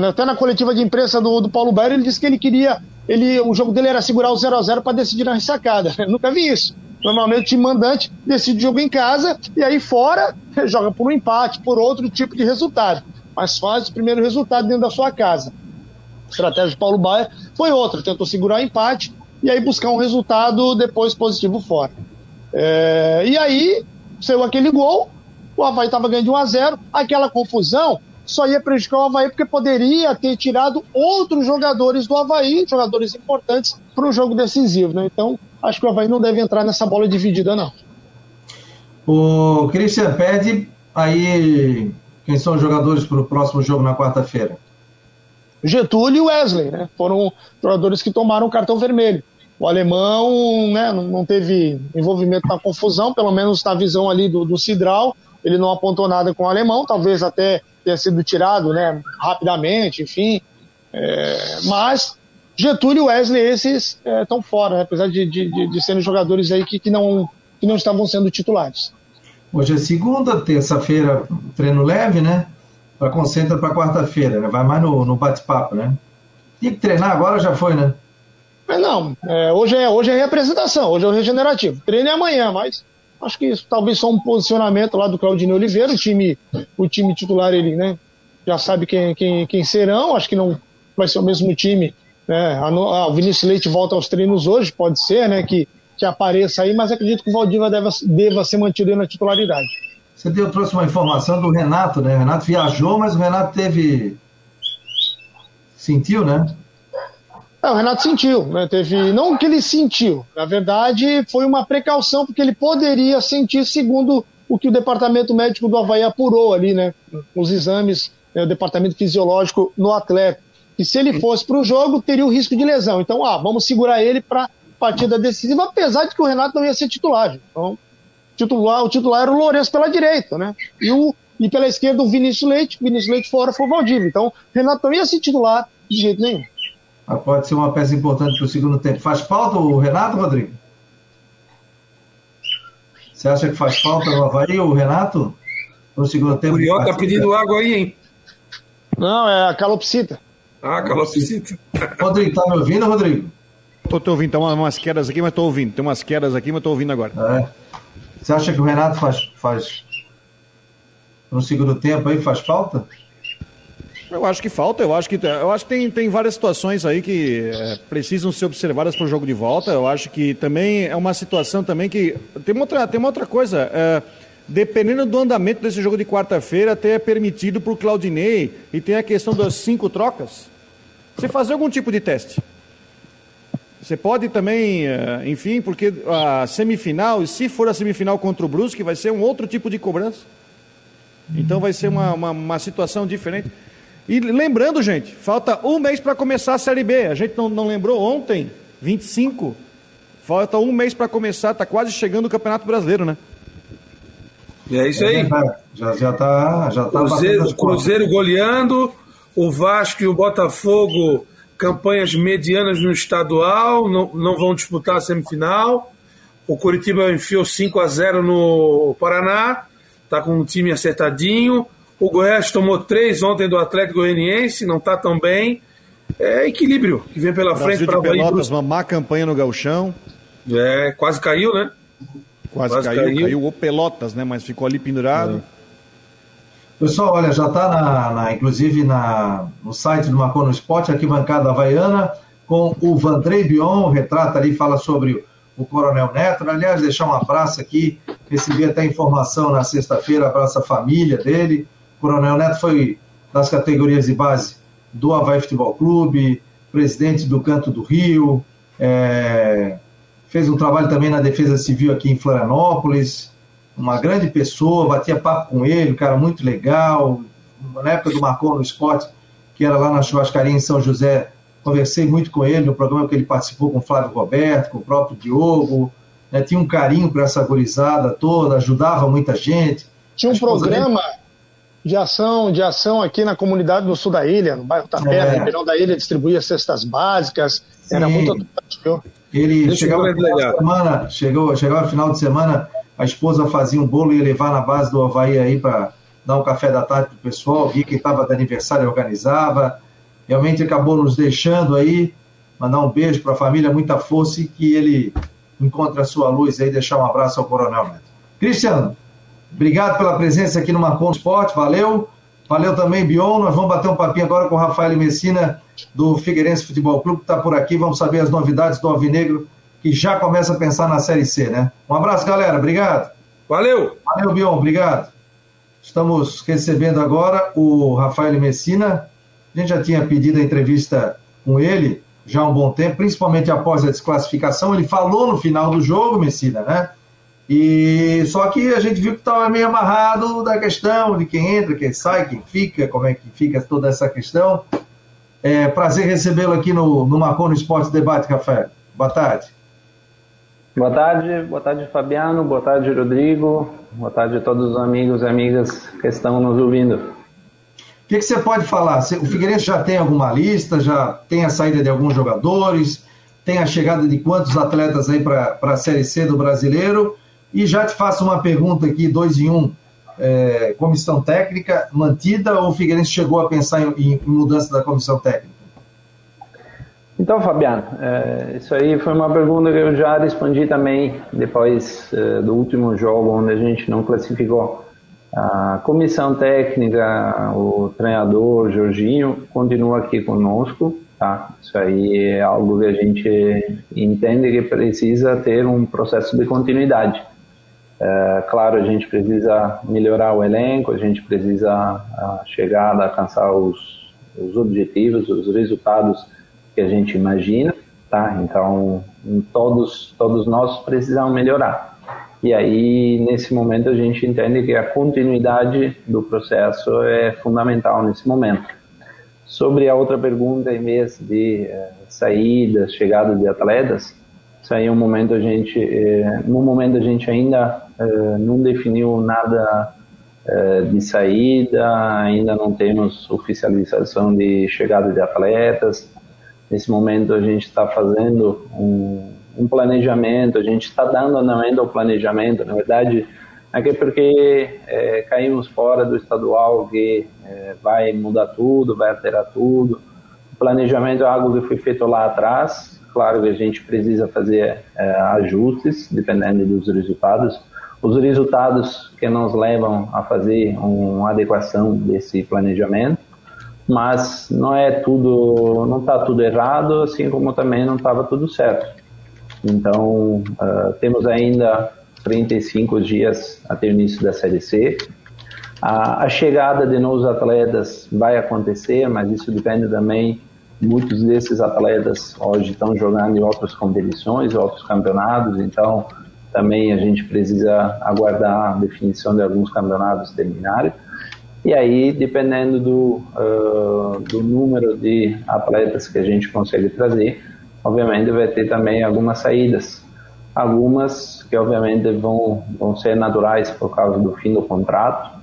Até na coletiva de imprensa do, do Paulo Baer, ele disse que ele queria ele, o jogo dele era segurar o 0 a 0 para decidir na ressacada. Eu nunca vi isso. Normalmente o time mandante decide o jogo em casa e aí fora joga por um empate, por outro tipo de resultado. Mas faz o primeiro resultado dentro da sua casa. A estratégia de Paulo Baia foi outra, tentou segurar o empate e aí buscar um resultado depois positivo fora. É, e aí saiu aquele gol, o Havaí estava ganhando de 1 a 0 aquela confusão só ia prejudicar o Havaí porque poderia ter tirado outros jogadores do Havaí, jogadores importantes, para um jogo decisivo. Né? Então, acho que o Havaí não deve entrar nessa bola dividida, não. O Christian pede aí quem são os jogadores para o próximo jogo na quarta-feira. Getúlio e Wesley, né? Foram jogadores que tomaram o cartão vermelho. O alemão né, não teve envolvimento na confusão, pelo menos na visão ali do, do Cidral. Ele não apontou nada com o alemão, talvez até tenha sido tirado né, rapidamente, enfim. É, mas Getúlio e Wesley, esses estão é, fora, né, apesar de, de, de, serem jogadores aí que, que, não, que não estavam sendo titulares. Hoje é segunda, terça-feira, treino leve, né? Para concentra para quarta-feira, né? Vai mais no, no bate-papo, né? Tinha que treinar agora, já foi, né? É, não, é, hoje, é, hoje é representação, hoje é o regenerativo. Treino é amanhã, mas Acho que isso, talvez só um posicionamento lá do Claudinei Oliveira, o time, o time titular ele, né, já sabe quem, quem, quem serão, acho que não vai ser o mesmo time, né, a, a, o Vinícius Leite volta aos treinos hoje, pode ser, né, que, que apareça aí, mas acredito que o Valdívia deva, deva ser mantido na titularidade. Você deu, trouxe uma informação do Renato, né, o Renato viajou, mas o Renato teve Sentiu, né? É, o Renato sentiu, né? Teve. Não que ele sentiu, na verdade, foi uma precaução, porque ele poderia sentir, segundo o que o departamento médico do Havaí apurou ali, né? Os exames, né, o departamento fisiológico no atleta. E se ele fosse para o jogo, teria o risco de lesão. Então, ah, vamos segurar ele para partida decisiva, apesar de que o Renato não ia ser titular. Então, titular, o titular era o Lourenço pela direita, né? E, o, e pela esquerda o Vinícius Leite, Vinícius Leite fora foi o Valdívia. Então, o Renato não ia ser titular de jeito nenhum. Ah, pode ser uma peça importante para o segundo tempo. Faz falta o Renato, Rodrigo? Você acha que faz falta no Havaí o Renato? No segundo tempo? O Ió tá pedindo água aí, hein? Não, é a calopsita. Ah, calopsita. Rodrigo, tá me ouvindo, Rodrigo? Tô, tô ouvindo, tem umas quedas aqui, mas tô ouvindo. Tem umas quedas aqui, mas tô ouvindo agora. É. Você acha que o Renato faz, faz no segundo tempo aí, faz falta? Eu acho que falta, eu acho que, eu acho que tem, tem várias situações aí que é, precisam ser observadas para o jogo de volta. Eu acho que também é uma situação também que. Tem uma outra, tem uma outra coisa. É, dependendo do andamento desse jogo de quarta-feira, até é permitido para o Claudinei e tem a questão das cinco trocas. Você fazer algum tipo de teste. Você pode também, é, enfim, porque a semifinal, se for a semifinal contra o Brusque, vai ser um outro tipo de cobrança. Então vai ser uma, uma, uma situação diferente. E lembrando, gente, falta um mês para começar a Série B. A gente não, não lembrou ontem, 25. Falta um mês para começar, está quase chegando o Campeonato Brasileiro, né? E é isso aí. É, já, já tá. Já tá Cruzeiro, Cruzeiro goleando, o Vasco e o Botafogo, campanhas medianas no estadual, não, não vão disputar a semifinal. O Curitiba enfiou 5 a 0 no Paraná, está com um time acertadinho. O Goiás tomou três ontem do Atlético Goianiense, não está tão bem. É equilíbrio que vem pela Brasil frente para o Pelotas, uma má campanha no Galchão. É, quase caiu, né? Quase, quase caiu, caiu, caiu, o Pelotas, né? Mas ficou ali pendurado. É. Pessoal, olha, já está na, na, inclusive na, no site do Marcon no Esporte, aqui bancada havaiana, com o Vandrei Bion, retrata ali, fala sobre o Coronel Neto. Aliás, deixar um abraço aqui, recebi até informação na sexta-feira, abraço a família dele, Coronel Neto foi das categorias de base do Havaí Futebol Clube, presidente do Canto do Rio, é, fez um trabalho também na Defesa Civil aqui em Florianópolis, uma grande pessoa, batia papo com ele, um cara muito legal. Na época do Marcou no Esporte, que era lá na churrascaria em São José, conversei muito com ele no programa que ele participou com o Flávio Roberto, com o próprio Diogo, né, tinha um carinho para essa gurizada toda, ajudava muita gente. Tinha um programa, dele de ação, de ação aqui na comunidade do sul da ilha, no bairro Tapera, é. Ribeirão da Ilha, distribuía cestas básicas, Sim. era muito viu? Ele chegava no final de semana, chegou, chegava no final de semana, a esposa fazia um bolo e ia levar na base do Havaí aí para dar um café da tarde pro pessoal, via que estava de aniversário organizava, realmente acabou nos deixando aí, mandar um beijo para a família, muita força e que ele encontre a sua luz aí, deixar um abraço ao Coronel Neto. Cristiano, Obrigado pela presença aqui no Marcon Esporte, valeu. Valeu também, Bion. Nós vamos bater um papinho agora com o Rafael Messina, do Figueirense Futebol Clube, que está por aqui. Vamos saber as novidades do Alvinegro, que já começa a pensar na Série C, né? Um abraço, galera. Obrigado. Valeu. Valeu, Bion. Obrigado. Estamos recebendo agora o Rafael Messina. A gente já tinha pedido a entrevista com ele já há um bom tempo, principalmente após a desclassificação. Ele falou no final do jogo, Messina, né? E só que a gente viu que estava meio amarrado da questão de quem entra, quem sai, quem fica, como é que fica toda essa questão. É prazer recebê-lo aqui no, no Marconi Esporte Debate, Café. Boa tarde. Boa tarde, boa tarde Fabiano, boa tarde Rodrigo, boa tarde a todos os amigos e amigas que estão nos ouvindo. O que, que, você pode falar? O Figueirense já tem alguma lista, já tem a saída de alguns jogadores, tem a chegada de quantos atletas aí para a Série C do Brasileiro? E já te faço uma pergunta aqui, dois em um. É, comissão técnica mantida ou o Figueirense chegou a pensar em, em mudança da comissão técnica? Então, Fabiano, é, isso aí foi uma pergunta que eu já respondi também depois é, do último jogo, onde a gente não classificou. A comissão técnica, o treinador Jorginho, continua aqui conosco. Tá? Isso aí é algo que a gente entende que precisa ter um processo de continuidade. É, claro, a gente precisa melhorar o elenco, a gente precisa chegar a alcançar os, os objetivos, os resultados que a gente imagina, tá? Então, todos, todos nós precisamos melhorar. E aí, nesse momento, a gente entende que a continuidade do processo é fundamental nesse momento. Sobre a outra pergunta, em vez de eh, saídas, chegadas de atletas, isso aí é um momento a gente, eh, no momento a gente ainda eh, não definiu nada eh, de saída, ainda não temos oficialização de chegada de atletas. Nesse momento a gente está fazendo um, um, planejamento, a gente está dando andamento ao planejamento. Na verdade, é porque é, caímos fora do estadual que é, vai mudar tudo, vai alterar tudo. O planejamento é algo que foi feito lá atrás. Claro que a gente precisa fazer é, ajustes dependendo dos resultados os resultados que nos levam a fazer uma adequação desse planejamento, mas não é tudo, não está tudo errado, assim como também não estava tudo certo. Então, uh, temos ainda 35 dias até o início da Série C. A, a, chegada de novos atletas vai acontecer, mas isso depende também. Muitos desses atletas hoje estão jogando em outras competições, outros campeonatos, então também a gente precisa aguardar a definição de alguns campeonatos terminarem. E aí, dependendo do, uh, do número de atletas que a gente consegue trazer, obviamente vai ter também algumas saídas. Algumas que, obviamente, vão, vão ser naturais por causa do fim do contrato.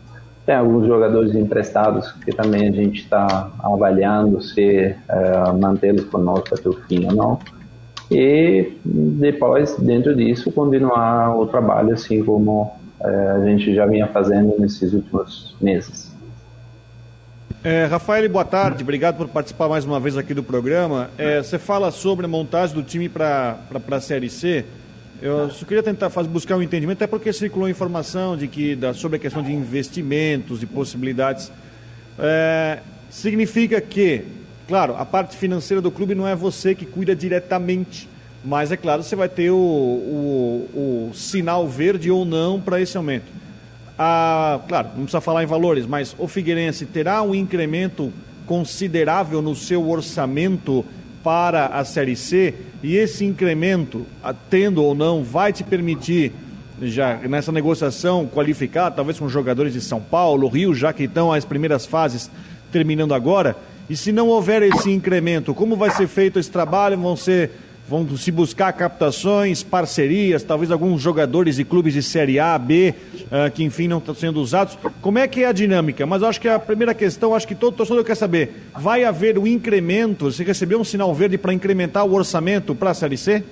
Tem alguns jogadores emprestados que também a gente está avaliando se uh, mantê-los conosco até o fim ou não e depois, dentro disso, continuar o trabalho assim como é, a gente já vinha fazendo nesses últimos meses. É, Rafael, boa tarde. Obrigado por participar mais uma vez aqui do programa. É, você fala sobre a montagem do time para a Série C. Eu só queria tentar fazer, buscar um entendimento, até porque circulou informação de que, da, sobre a questão de investimentos e possibilidades. É, significa que Claro, a parte financeira do clube não é você que cuida diretamente, mas é claro, você vai ter o, o, o sinal verde ou não para esse aumento. Ah, claro, não precisa falar em valores, mas o Figueirense terá um incremento considerável no seu orçamento para a Série C e esse incremento, tendo ou não, vai te permitir já nessa negociação qualificar, talvez com jogadores de São Paulo, Rio, já que estão as primeiras fases terminando agora, e se não houver esse incremento, como vai ser feito esse trabalho? Vão ser vão se buscar captações, parcerias, talvez alguns jogadores de clubes de Série A, B, uh, que enfim não estão sendo usados. Como é que é a dinâmica? Mas acho que a primeira questão, acho que todo torcedor quer saber, vai haver um incremento, você recebeu um sinal verde para incrementar o orçamento para a Série C?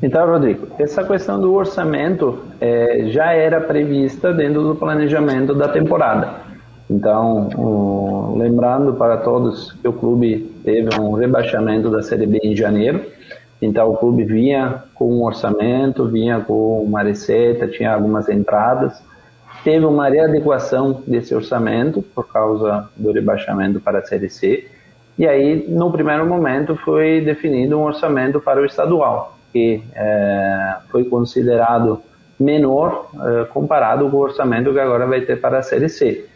Então, Rodrigo, essa questão do orçamento é, já era prevista dentro do planejamento da temporada. Então, lembrando para todos que o clube teve um rebaixamento da Série B em janeiro. Então, o clube vinha com um orçamento, vinha com uma receita, tinha algumas entradas. Teve uma readequação desse orçamento por causa do rebaixamento para a Série C. E aí, no primeiro momento, foi definido um orçamento para o estadual, que é, foi considerado menor é, comparado com o orçamento que agora vai ter para a Série C.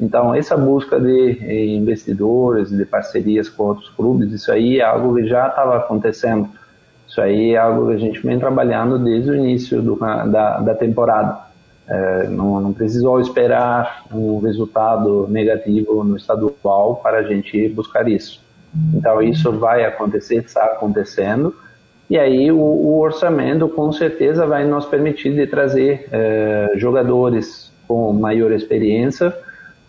Então, essa busca de eh, investidores, de parcerias com outros clubes, isso aí é algo que já estava acontecendo. Isso aí é algo que a gente vem trabalhando desde o início do, da, da temporada. É, não, não, precisou esperar um resultado negativo no estadual para a gente buscar isso. Então, isso vai acontecer, está acontecendo. E aí, o, o orçamento, com certeza, vai nos permitir de trazer é, jogadores com maior experiência,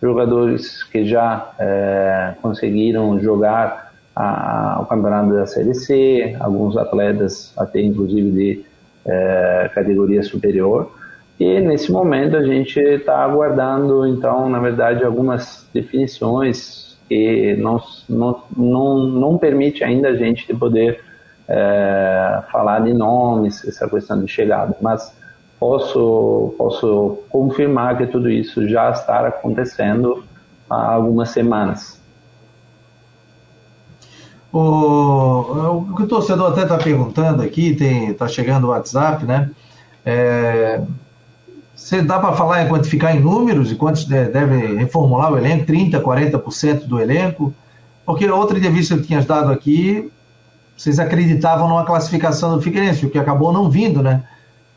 jogadores que já é, conseguiram jogar a, a, o campeonato da Série C, alguns atletas até inclusive de é, categoria superior. E nesse momento a gente está aguardando, então, na verdade, algumas definições que não, não, não, não permite ainda a gente de poder é, falar de nomes, essa questão de chegada. Mas posso, posso confirmar que tudo isso já está acontecendo há algumas semanas. O, o que o torcedor até está perguntando aqui, está chegando o WhatsApp, né? É, Você dá para falar em quantificar em números e quantos devem reformular o elenco? 30%, 40% do elenco? Porque outra entrevista que tinha dado aqui, vocês acreditavam numa classificação do Figueirense, o que acabou não vindo, né?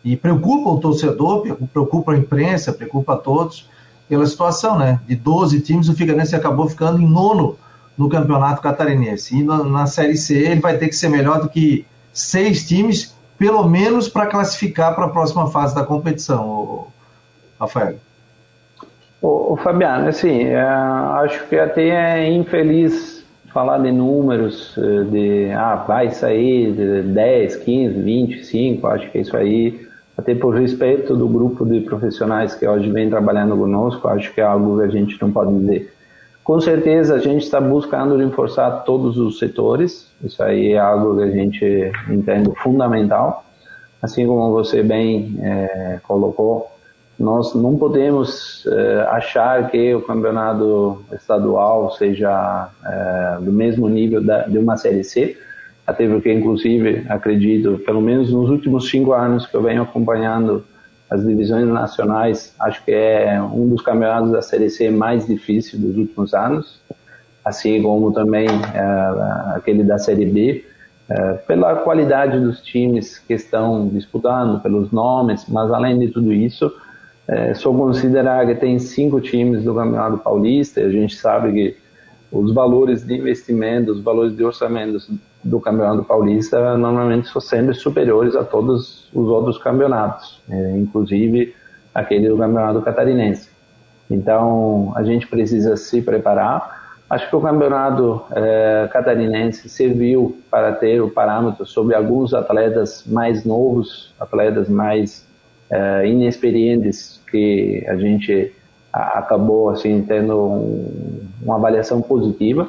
E preocupa o torcedor, preocupa a imprensa, preocupa a todos pela situação, né? De 12 times, o Figueirense acabou ficando em nono no campeonato catarinense. E na, na Série C ele vai ter que ser melhor do que seis times, pelo menos para classificar para a próxima fase da competição. Rafael? O Fabiano, assim, é, acho que até é infeliz falar de números, eh, de ah, vai sair de 10, 15, 25, acho que isso aí, até por respeito do grupo de profissionais que hoje vem trabalhando conosco, acho que é algo que a gente não pode dizer. Com certeza a gente está buscando reforçar todos os setores, isso aí é algo que a gente entende fundamental. Assim como você bem é, colocou, nós não podemos eh, achar que o campeonato estadual seja eh, do mesmo nível da, de uma Série C, até porque, inclusive, acredito, pelo menos nos últimos cinco anos que eu venho acompanhando as divisões nacionais, acho que é um dos campeonatos da Série C mais difícil dos últimos anos, assim como também eh, aquele da Série B, pela qualidade dos times que estão disputando, pelos nomes, mas além de tudo isso, é, só considerar que tem cinco times do Campeonato Paulista, e a gente sabe que os valores de investimento, os valores de orçamento do Campeonato Paulista normalmente são sempre superiores a todos os outros campeonatos, é, inclusive aquele do Campeonato Catarinense. Então, a gente precisa se preparar. Acho que o Campeonato é, Catarinense serviu para ter o parâmetro sobre alguns atletas mais novos, atletas mais uh, inexperientes que a gente acabou assim tendo um, uma avaliação positiva.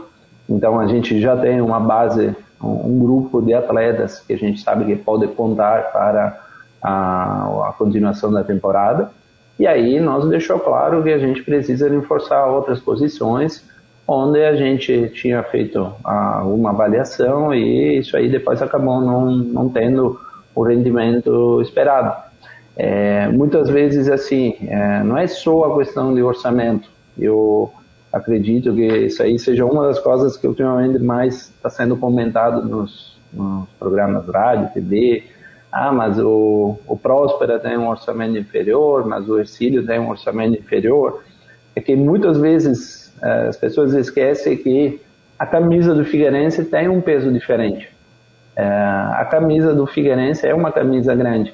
Então a gente já tem uma base, um, grupo de atletas que a gente sabe que pode contar para a, a continuação da temporada. E aí nós deixou claro que a gente precisa reforçar outras posições onde a gente tinha feito uma avaliação e isso aí depois acabou não, não tendo o rendimento esperado. É, muitas vezes, assim, é, não é só a questão de orçamento. Eu acredito que isso aí seja uma das coisas que ultimamente mais está sendo comentado nos, nos, programas rádio, TV. Ah, mas o, o Próspera tem um orçamento inferior, mas o Ercílio tem um orçamento inferior. É que muitas vezes é, as pessoas esquecem que a camisa do Figueirense tem um peso diferente. É, a camisa do Figueirense é uma camisa grande.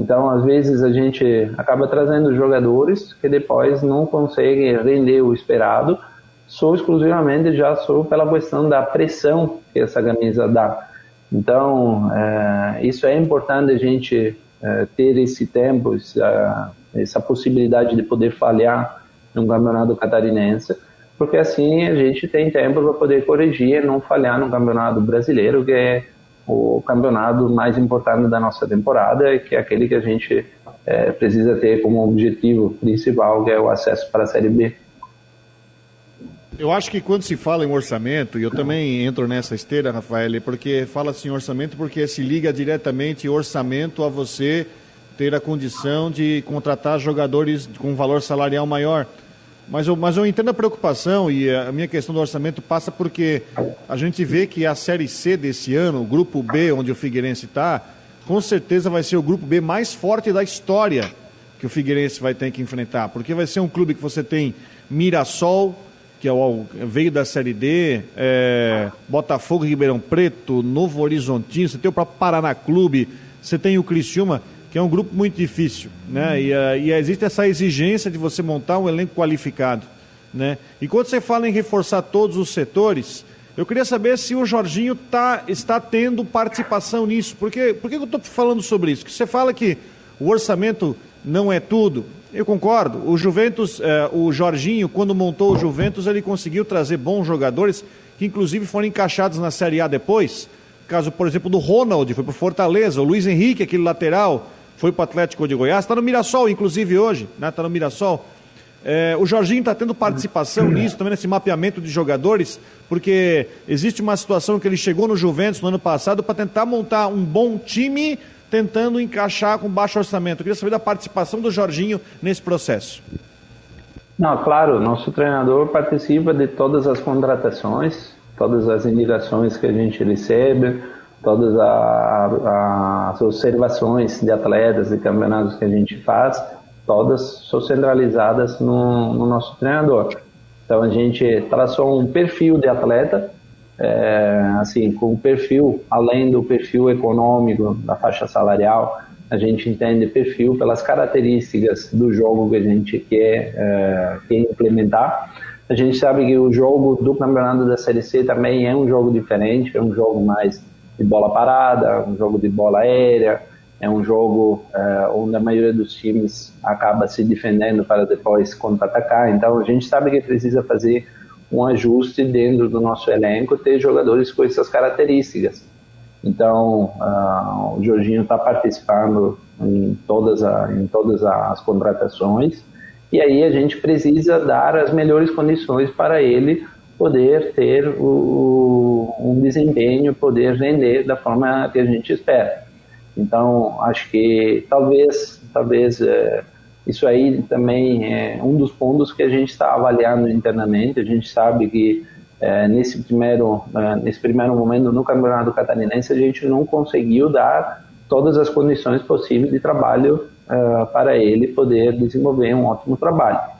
Então, às vezes, a gente acaba trazendo jogadores que depois não conseguem render o esperado, só exclusivamente já só pela questão da pressão que essa camisa dá. Então, é, isso é importante a gente é, ter esse tempo, essa, essa possibilidade de poder falhar no campeonato catarinense, porque assim a gente tem tempo para poder corrigir e não falhar no campeonato brasileiro, que é o campeonato mais importante da nossa temporada, que é aquele que a gente é, precisa ter como objetivo principal, que é o acesso para a Série B. Eu acho que quando se fala em orçamento, e eu também entro nessa esteira, Rafael, porque fala-se em orçamento porque se liga diretamente orçamento a você ter a condição de contratar jogadores com valor salarial maior. Mas eu, mas eu entendo a preocupação e a minha questão do orçamento passa porque a gente vê que a Série C desse ano, o Grupo B, onde o Figueirense está, com certeza vai ser o Grupo B mais forte da história que o Figueirense vai ter que enfrentar. Porque vai ser um clube que você tem Mirassol, que é o, veio da Série D, é, Botafogo, Ribeirão Preto, Novo Horizontino, você tem o próprio Paraná Clube, você tem o Criciúma que é um grupo muito difícil, né? E, uh, e, existe essa exigência de você montar um elenco qualificado, né? E quando você fala em reforçar todos os setores, eu queria saber se o Jorginho tá, está tendo participação nisso. Porque, por que eu estou falando sobre isso? Você fala que o orçamento não é tudo. Eu concordo. O Juventus, eh, o Jorginho, quando montou o Juventus, ele conseguiu trazer bons jogadores que inclusive foram encaixados na Série A depois. Caso, por exemplo, do Ronald, foi para Fortaleza, o Luiz Henrique, aquele lateral, foi para o Atlético de Goiás, está no Mirassol, inclusive hoje, está né? No Mirassol. É, o Jorginho está tendo participação nisso, também nesse mapeamento de jogadores, porque existe uma situação que ele chegou no Juventus no ano passado para tentar montar um bom time tentando encaixar com baixo orçamento. Eu queria saber da participação do Jorginho nesse processo. Não, claro, nosso treinador participa de todas as contratações, todas as indicações que a gente recebe, todas as observações de atletas, de campeonatos que a gente faz, todas são centralizadas no, no nosso treinador. Então a gente traçou um perfil de atleta, é, assim, com um perfil além do perfil econômico da faixa salarial, a gente entende perfil pelas características do jogo que a gente quer, é, quer implementar. A gente sabe que o jogo do campeonato da Série C também é um jogo diferente, é um jogo mais de bola parada, um jogo de bola aérea, é um jogo é, onde a maioria dos times acaba se defendendo para depois contra-atacar. Então a gente sabe que precisa fazer um ajuste dentro do nosso elenco, ter jogadores com essas características. Então, uh, o Jorginho está participando em todas, a, em todas as contratações e aí a gente precisa dar as melhores condições para ele poder ter o, um desempenho, poder render da forma que a gente espera. Então, acho que talvez, talvez é, isso aí também é um dos pontos que a gente está avaliando internamente. A gente sabe que é, nesse primeiro é, nesse primeiro momento no campeonato catarinense a gente não conseguiu dar todas as condições possíveis de trabalho é, para ele poder desenvolver um ótimo trabalho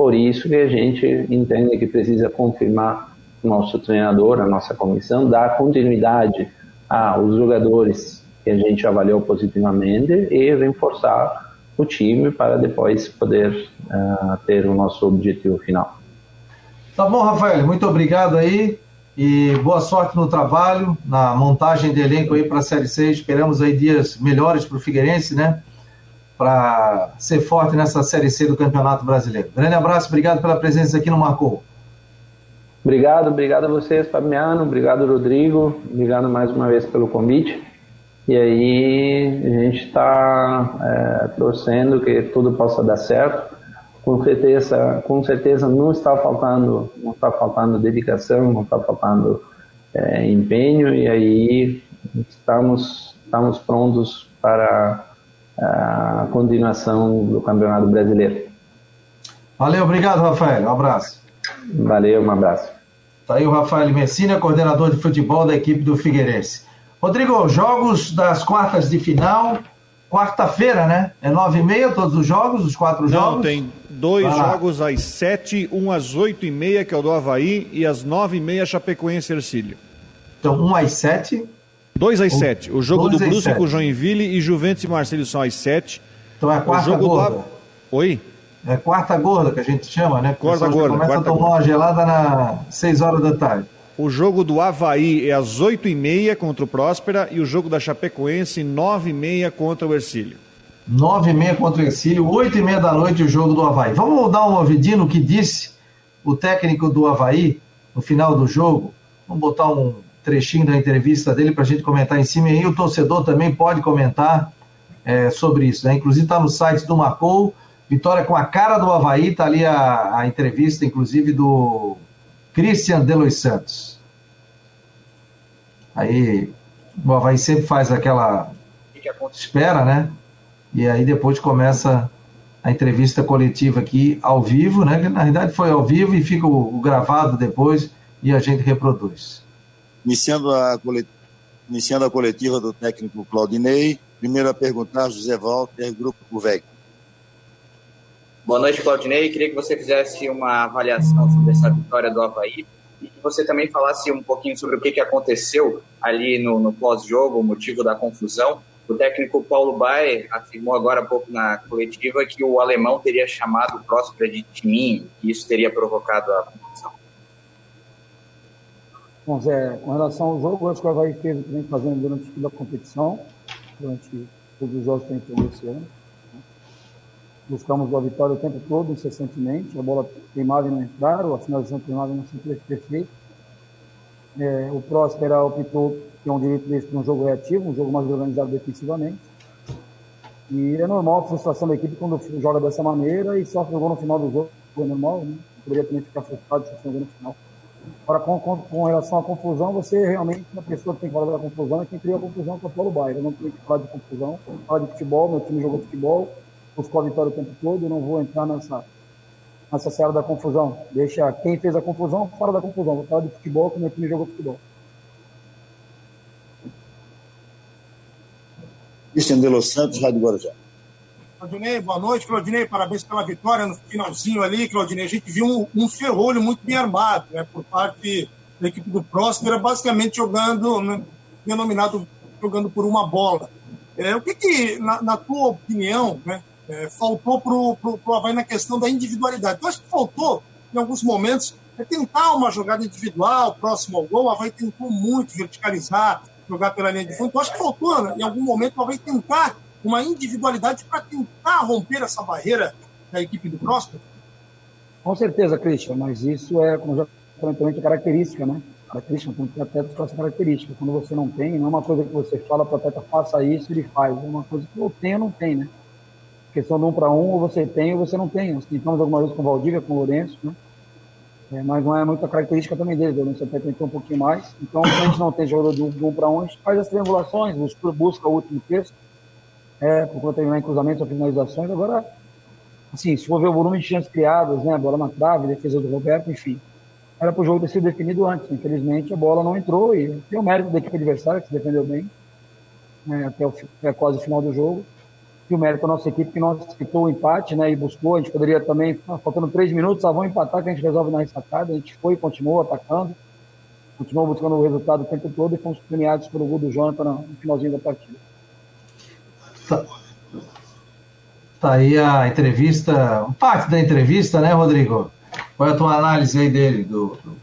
por isso que a gente entende que precisa confirmar nosso treinador a nossa comissão dar continuidade aos jogadores que a gente avaliou positivamente e reforçar o time para depois poder uh, ter o nosso objetivo final Tá bom, Rafael, muito obrigado aí e boa sorte no trabalho, na montagem de elenco aí para a Série C. Esperamos aí dias melhores para o Figueirense, né? Para ser forte nessa Série C do Campeonato Brasileiro. Grande abraço, obrigado pela presença aqui no Marcou. Obrigado, obrigado a vocês, Fabiano, obrigado, Rodrigo, obrigado mais uma vez pelo convite. E aí a gente está é, torcendo que tudo possa dar certo com certeza, com certeza não está faltando, não está faltando dedicação, não está faltando é, empenho e aí estamos, estamos prontos para a continuação do Campeonato Brasileiro. Valeu, obrigado, Rafael. Um abraço. Valeu, um abraço. Está aí o Rafael Messina, coordenador de futebol da equipe do Figueirense. Rodrigo, jogos das quartas de final, quarta-feira, né? É nove e meia todos os jogos, os quatro Não, jogos? Não, tem dois jogos às sete, um às oito e meia, que é o do Havaí, e às nove e meia, Chapecoense e Ercílio. Então, um às sete? Dois às um, sete. O jogo do Brusque com Joinville e Juventus e Marcelo são às sete. Então é a quarta gorda. Do... Oi? É quarta gorda que a gente chama, né? Quarta gorda. Começa quarta a tomar uma gelada nas seis horas da tarde. O jogo do Havaí é às oito e meia contra o Próspera e o jogo da Chapecoense nove e meia contra o Ercílio. 9 e meia contra o Exílio, 8 e meia da noite o jogo do Havaí. Vamos dar um ouvidinho no que disse o técnico do Havaí no final do jogo. Vamos botar um trechinho da entrevista dele para a gente comentar em cima. E aí o torcedor também pode comentar é, sobre isso. Né? Inclusive está no site do Marcou. Vitória com a cara do Havaí, está ali a, a, entrevista, inclusive, do Christian Delois Santos. Aí o Havaí sempre faz aquela espera, né? E aí depois começa a entrevista coletiva aqui ao vivo, né? Que na realidade foi ao vivo e fica o, o gravado depois e a gente reproduz. Iniciando a, coletiva, iniciando a coletiva do técnico Claudinei, primeiro a perguntar José Walter, Grupo VEG. Boa noite, Claudinei. Queria que você fizesse uma avaliação sobre essa vitória do Havaí e que você também falasse um pouquinho sobre o que, que aconteceu ali no, no pós-jogo, o motivo da confusão o técnico Paulo Baer afirmou agora há pouco na coletiva que o alemão teria chamado o Próspera de Timinho, e isso teria provocado a. Bom, Zé, com relação ao jogo, acho que o Havaí fez o que vem fazendo durante toda a competição, durante todos os jogos que tem todo esse ano. Né? Buscamos a vitória o tempo todo, incessantemente, a bola queimava e não entraram, a finalização queimava e não sempre perfeito. É, o Próspera optou que é um direito desse para um jogo reativo, um jogo mais organizado defensivamente. E é normal a frustração da equipe quando joga dessa maneira e sofre o gol no final do jogo. É normal, né? Poderia também ficar frustrado se sofrer o gol no final. Agora, com, com, com, relação à confusão, você realmente, a pessoa que tem que falar da confusão é quem cria a confusão que é o Paulo Baia. Eu não tenho que falar de confusão, falar de futebol, meu time jogou futebol, buscou a vitória o tempo todo, eu não vou entrar nessa, nessa seara da confusão. Deixa quem fez a confusão fora da confusão. Vou falar de futebol, que meu time jogou futebol. Christian de Los Santos, Rádio Guarujá. Claudinei, boa noite, Claudinei, parabéns pela vitória no finalzinho ali, Claudinei. A gente viu um, um ferrolho muito bem armado, né, por parte da equipe do Próspera, basicamente jogando, né, denominado jogando por uma bola. É, o que, que na, na, tua opinião, né, é, faltou para o Havaí na questão da individualidade? Eu acho que faltou, em alguns momentos, é tentar uma jogada individual próximo ao gol. O Havaí tentou muito verticalizar, jogar pela linha de fundo. Eu acho que faltou, né, em algum momento, o Havaí tentar uma individualidade para tentar romper essa barreira da equipe do Próspero? Com certeza, Christian, mas isso é, como já aparentemente, característica, né? Característica, tem que atletas com essa característica. Quando você não tem, não é uma coisa que você fala para o atleta faça isso, ele faz. É uma coisa que eu tenho ou não tem, né? Questão do um para um, ou você tem ou você não tem. Nós tentamos alguma vez com o Valdívia, com o Lourenço, né? É, mas não é muita característica também dele. O Lourenço até tentou um pouquinho mais. Então, a gente não tem jogador do, do um para um, a gente faz as triangulações, busca o último texto é, por terminar em cruzamentos ou finalizações. Agora, assim, se for ver o volume de chances criadas, né, bola na trave, defesa do Roberto, enfim, era para o jogo ter sido definido antes. Infelizmente, a bola não entrou e tem o mérito da equipe adversária, que se defendeu bem né, até, o, até quase o final do jogo. E o mérito da nossa equipe, que não aceitou o empate né, e buscou. A gente poderia também, faltando três minutos, ah, vamos empatar, que a gente resolve na ressacada. A gente foi e continuou atacando, continuou buscando o resultado o tempo todo e fomos premiados pelo gol do Jonathan no finalzinho da partida. Tá, tá aí a entrevista, parte da entrevista, né, Rodrigo? Qual é a tua análise aí dele, do, do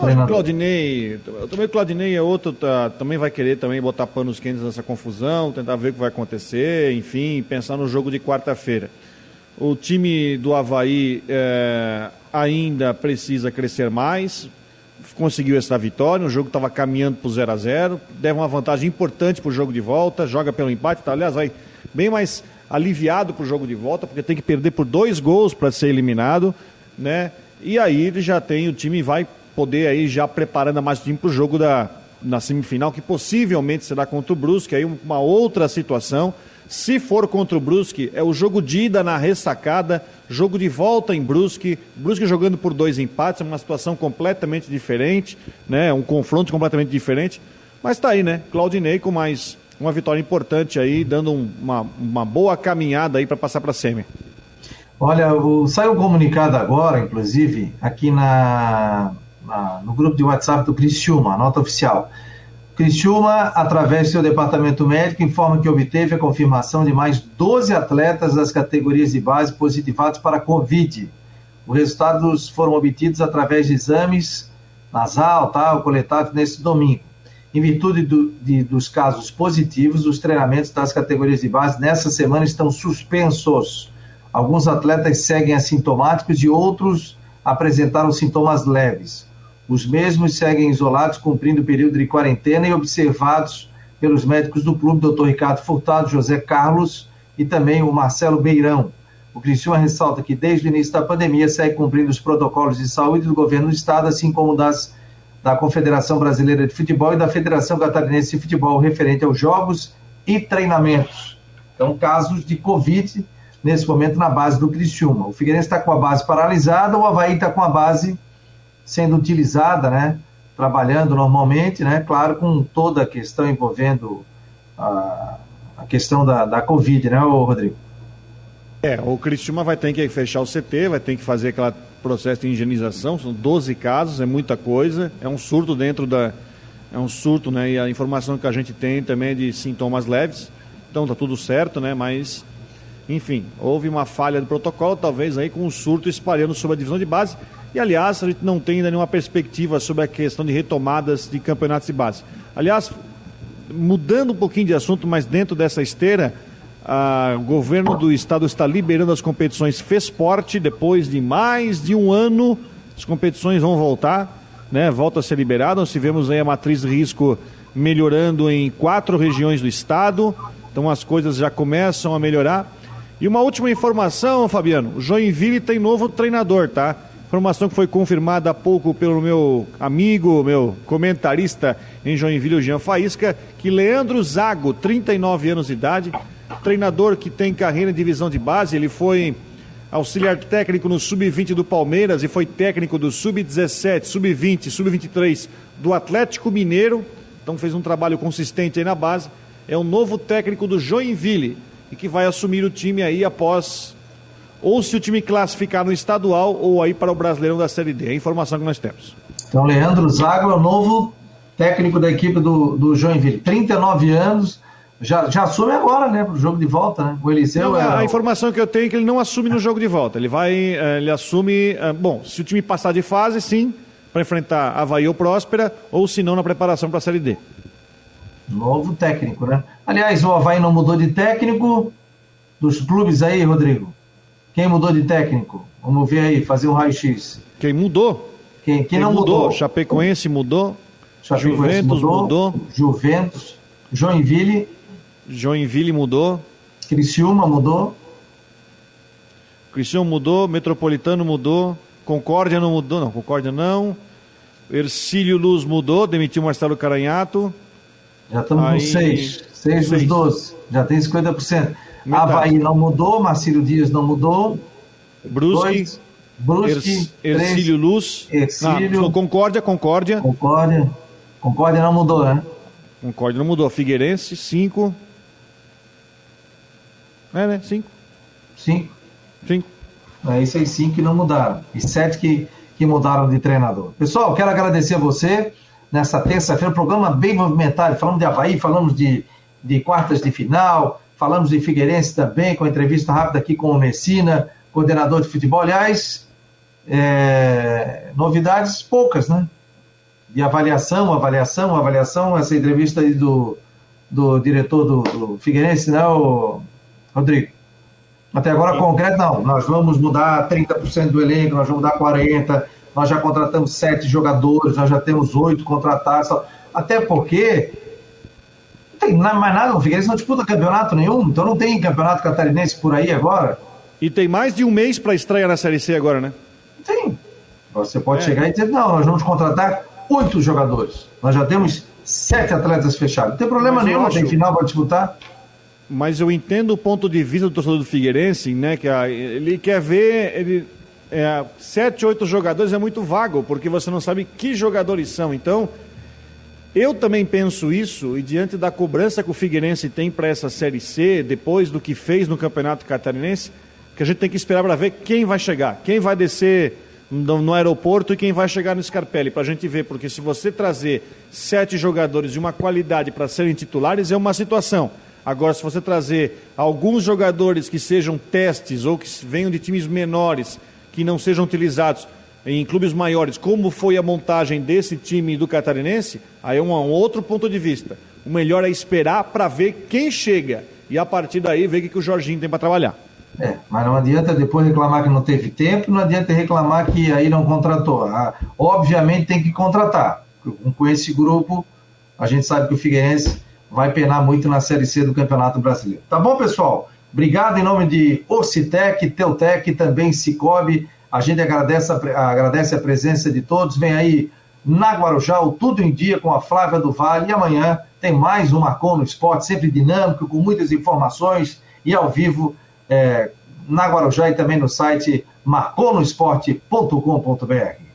o Claudinei, também o Claudinei é outro, tá, também vai querer também botar panos quentes nessa confusão, tentar ver o que vai acontecer, enfim, pensar no jogo de quarta-feira. O time do Havaí é, ainda precisa crescer mais, conseguiu essa vitória, o jogo estava caminhando para o 0 a 0 deve uma vantagem importante para o jogo de volta, joga pelo empate, tá, aliás, vai bem mais aliviado para o jogo de volta, porque tem que perder por dois gols para ser eliminado, né? E aí ele já tem, o time vai poder aí já preparando mais time para o jogo da, na semifinal, que possivelmente será contra o Brusque, aí uma outra situação. Se for contra o Brusque, é o jogo de ida na ressacada, jogo de volta em Brusque, Brusque jogando por dois empates, é uma situação completamente diferente, né? Um confronto completamente diferente. Mas está aí, né? Claudinei com mais uma vitória importante aí, dando um, uma, uma boa caminhada aí para passar para a semi. Olha, o, saiu um comunicado agora, inclusive, aqui na, na, no grupo de WhatsApp do Criciúma, a nota oficial. Criciúma, através do seu departamento médico, informa que obteve a confirmação de mais 12 atletas das categorias de base positivados para Covid. Os resultados foram obtidos através de exames nasal, tal, coletados nesse domingo. Em virtude do, de, dos casos positivos, os treinamentos das categorias de base nessa semana estão suspensos. Alguns atletas seguem assintomáticos e outros apresentaram sintomas leves. Os mesmos seguem isolados, cumprindo o período de quarentena e observados pelos médicos do clube, Dr. Ricardo Furtado, José Carlos e também o Marcelo Beirão. O Criciúma ressalta que desde o início da pandemia segue cumprindo os protocolos de saúde do governo do estado, assim como das da Confederação Brasileira de Futebol e da Federação Catarinense de Futebol referente aos jogos e treinamentos. Então, casos de Covid nesse momento na base do Criciúma. O Figueirense está com a base paralisada, o Havaí está com a base sendo utilizada, né? Trabalhando normalmente, né? Claro, com toda a questão envolvendo a, a questão da, da Covid, né, Rodrigo? É, o Cristiúma vai ter que fechar o CT, vai ter que fazer aquele processo de higienização, são 12 casos, é muita coisa, é um surto dentro da. É um surto, né? E a informação que a gente tem também é de sintomas leves, então tá tudo certo, né? Mas, enfim, houve uma falha do protocolo, talvez aí com um surto espalhando sobre a divisão de base. E, aliás, a gente não tem ainda nenhuma perspectiva sobre a questão de retomadas de campeonatos de base. Aliás, mudando um pouquinho de assunto, mas dentro dessa esteira, o governo do estado está liberando as competições FESPORT depois de mais de um ano. As competições vão voltar, né? Volta a ser liberada. Nós tivemos aí a matriz risco melhorando em quatro regiões do estado. Então as coisas já começam a melhorar. E uma última informação, Fabiano: Joinville tem novo treinador, tá? Informação que foi confirmada há pouco pelo meu amigo, meu comentarista em Joinville, Jean Faísca, que Leandro Zago, 39 anos de idade, treinador que tem carreira em divisão de base, ele foi auxiliar técnico no sub-20 do Palmeiras e foi técnico do sub-17, sub-20, sub-23 do Atlético Mineiro. Então fez um trabalho consistente aí na base. É o novo técnico do Joinville e que vai assumir o time aí após ou se o time classificar no estadual ou aí para o Brasileirão da Série D. É a informação que nós temos. Então, Leandro Zago é o novo técnico da equipe do, do Joinville. 39 anos, já, já assume agora, né, para o jogo de volta, né? O Eliseu não, é... A informação que eu tenho é que ele não assume no jogo de volta. Ele vai, eh, ele assume, eh, bom, se o time passar de fase, sim, para enfrentar Havaí ou Próspera, ou se não, na preparação para a Série D. Novo técnico, né? Aliás, o Havaí não mudou de técnico dos clubes aí, Rodrigo? Quem mudou de técnico? Vamos ver aí, fazer um raio-x. Quem mudou? Quem, quem, quem não mudou? mudou? Chapecoense mudou. Chapecoense Juventus mudou, mudou. Juventus. Joinville Joinville mudou. Criciúma mudou. Criciúma mudou, Metropolitano mudou, Concórdia não mudou, não, Concórdia não. Ercílio Luz mudou, demitiu Marcelo Caranhato. Já estamos Aí... com 6, 6 dos 12, já tem 50%. Metade. Havaí não mudou, Marcílio Dias não mudou. Brusque, dois, Brusque Ercílio Luz. Ercílio, não, Concórdia, Concórdia. Concórdia. Concórdia não mudou, né? Concórdia não mudou. Figueirense, 5. É, né? Cinco. Cinco. Cinco. É esses cinco que não mudaram. E sete que, que mudaram de treinador. Pessoal, quero agradecer a você nessa terça-feira. Programa bem movimentado. Falamos de Havaí, falamos de, de quartas de final, falamos de Figueirense também, com entrevista rápida aqui com o Messina, coordenador de futebol. Aliás, é, novidades poucas, né? De avaliação, avaliação, avaliação. Essa entrevista aí do, do diretor do, do Figueirense, né? O Rodrigo. Até agora, Sim. concreto, não. Nós vamos mudar 30% do elenco, nós vamos mudar 40%, nós já contratamos sete jogadores, nós já temos oito contratados. Até porque tem mais nada, o Figueirense não disputa campeonato nenhum, então não tem campeonato catarinense por aí agora. E tem mais de um mês para estreia na Série C agora, né? Sim. Você pode é. chegar e dizer, não, nós vamos contratar oito jogadores. Nós já temos sete atletas fechados. Não tem problema Mas nenhum, acho... tem final para disputar mas eu entendo o ponto de vista do torcedor do Figueirense, né? Que a, ele quer ver. Ele, é, sete, oito jogadores é muito vago, porque você não sabe que jogadores são. Então, eu também penso isso, e diante da cobrança que o Figueirense tem para essa Série C, depois do que fez no Campeonato Catarinense, que a gente tem que esperar para ver quem vai chegar, quem vai descer no, aeroporto e quem vai chegar no Scarpelli, para a gente ver, porque se você trazer sete jogadores de uma qualidade para serem titulares, é uma situação. Agora, se você trazer alguns jogadores que sejam testes ou que venham de times menores, que não sejam utilizados em clubes maiores, como foi a montagem desse time do Catarinense, aí é um, um outro ponto de vista. O melhor é esperar para ver quem chega e a partir daí ver o que, que o Jorginho tem para trabalhar. É, mas não adianta depois reclamar que não teve tempo, não adianta reclamar que aí não contratou. Ah, obviamente tem que contratar. Com esse grupo, a gente sabe que o Figueirense vai penar muito na Série C do Campeonato Brasileiro. Tá bom, pessoal? Obrigado em nome de Ocitec, Teutec, também Cicobi. A gente agradece a, agradece a presença de todos. Vem aí na Guarujá, o Tudo em Dia com a Flávia do Vale. E amanhã tem mais um Marcon no Esporte, sempre dinâmico, com muitas informações e ao vivo é, na Guarujá e também no site marconosport.com.br.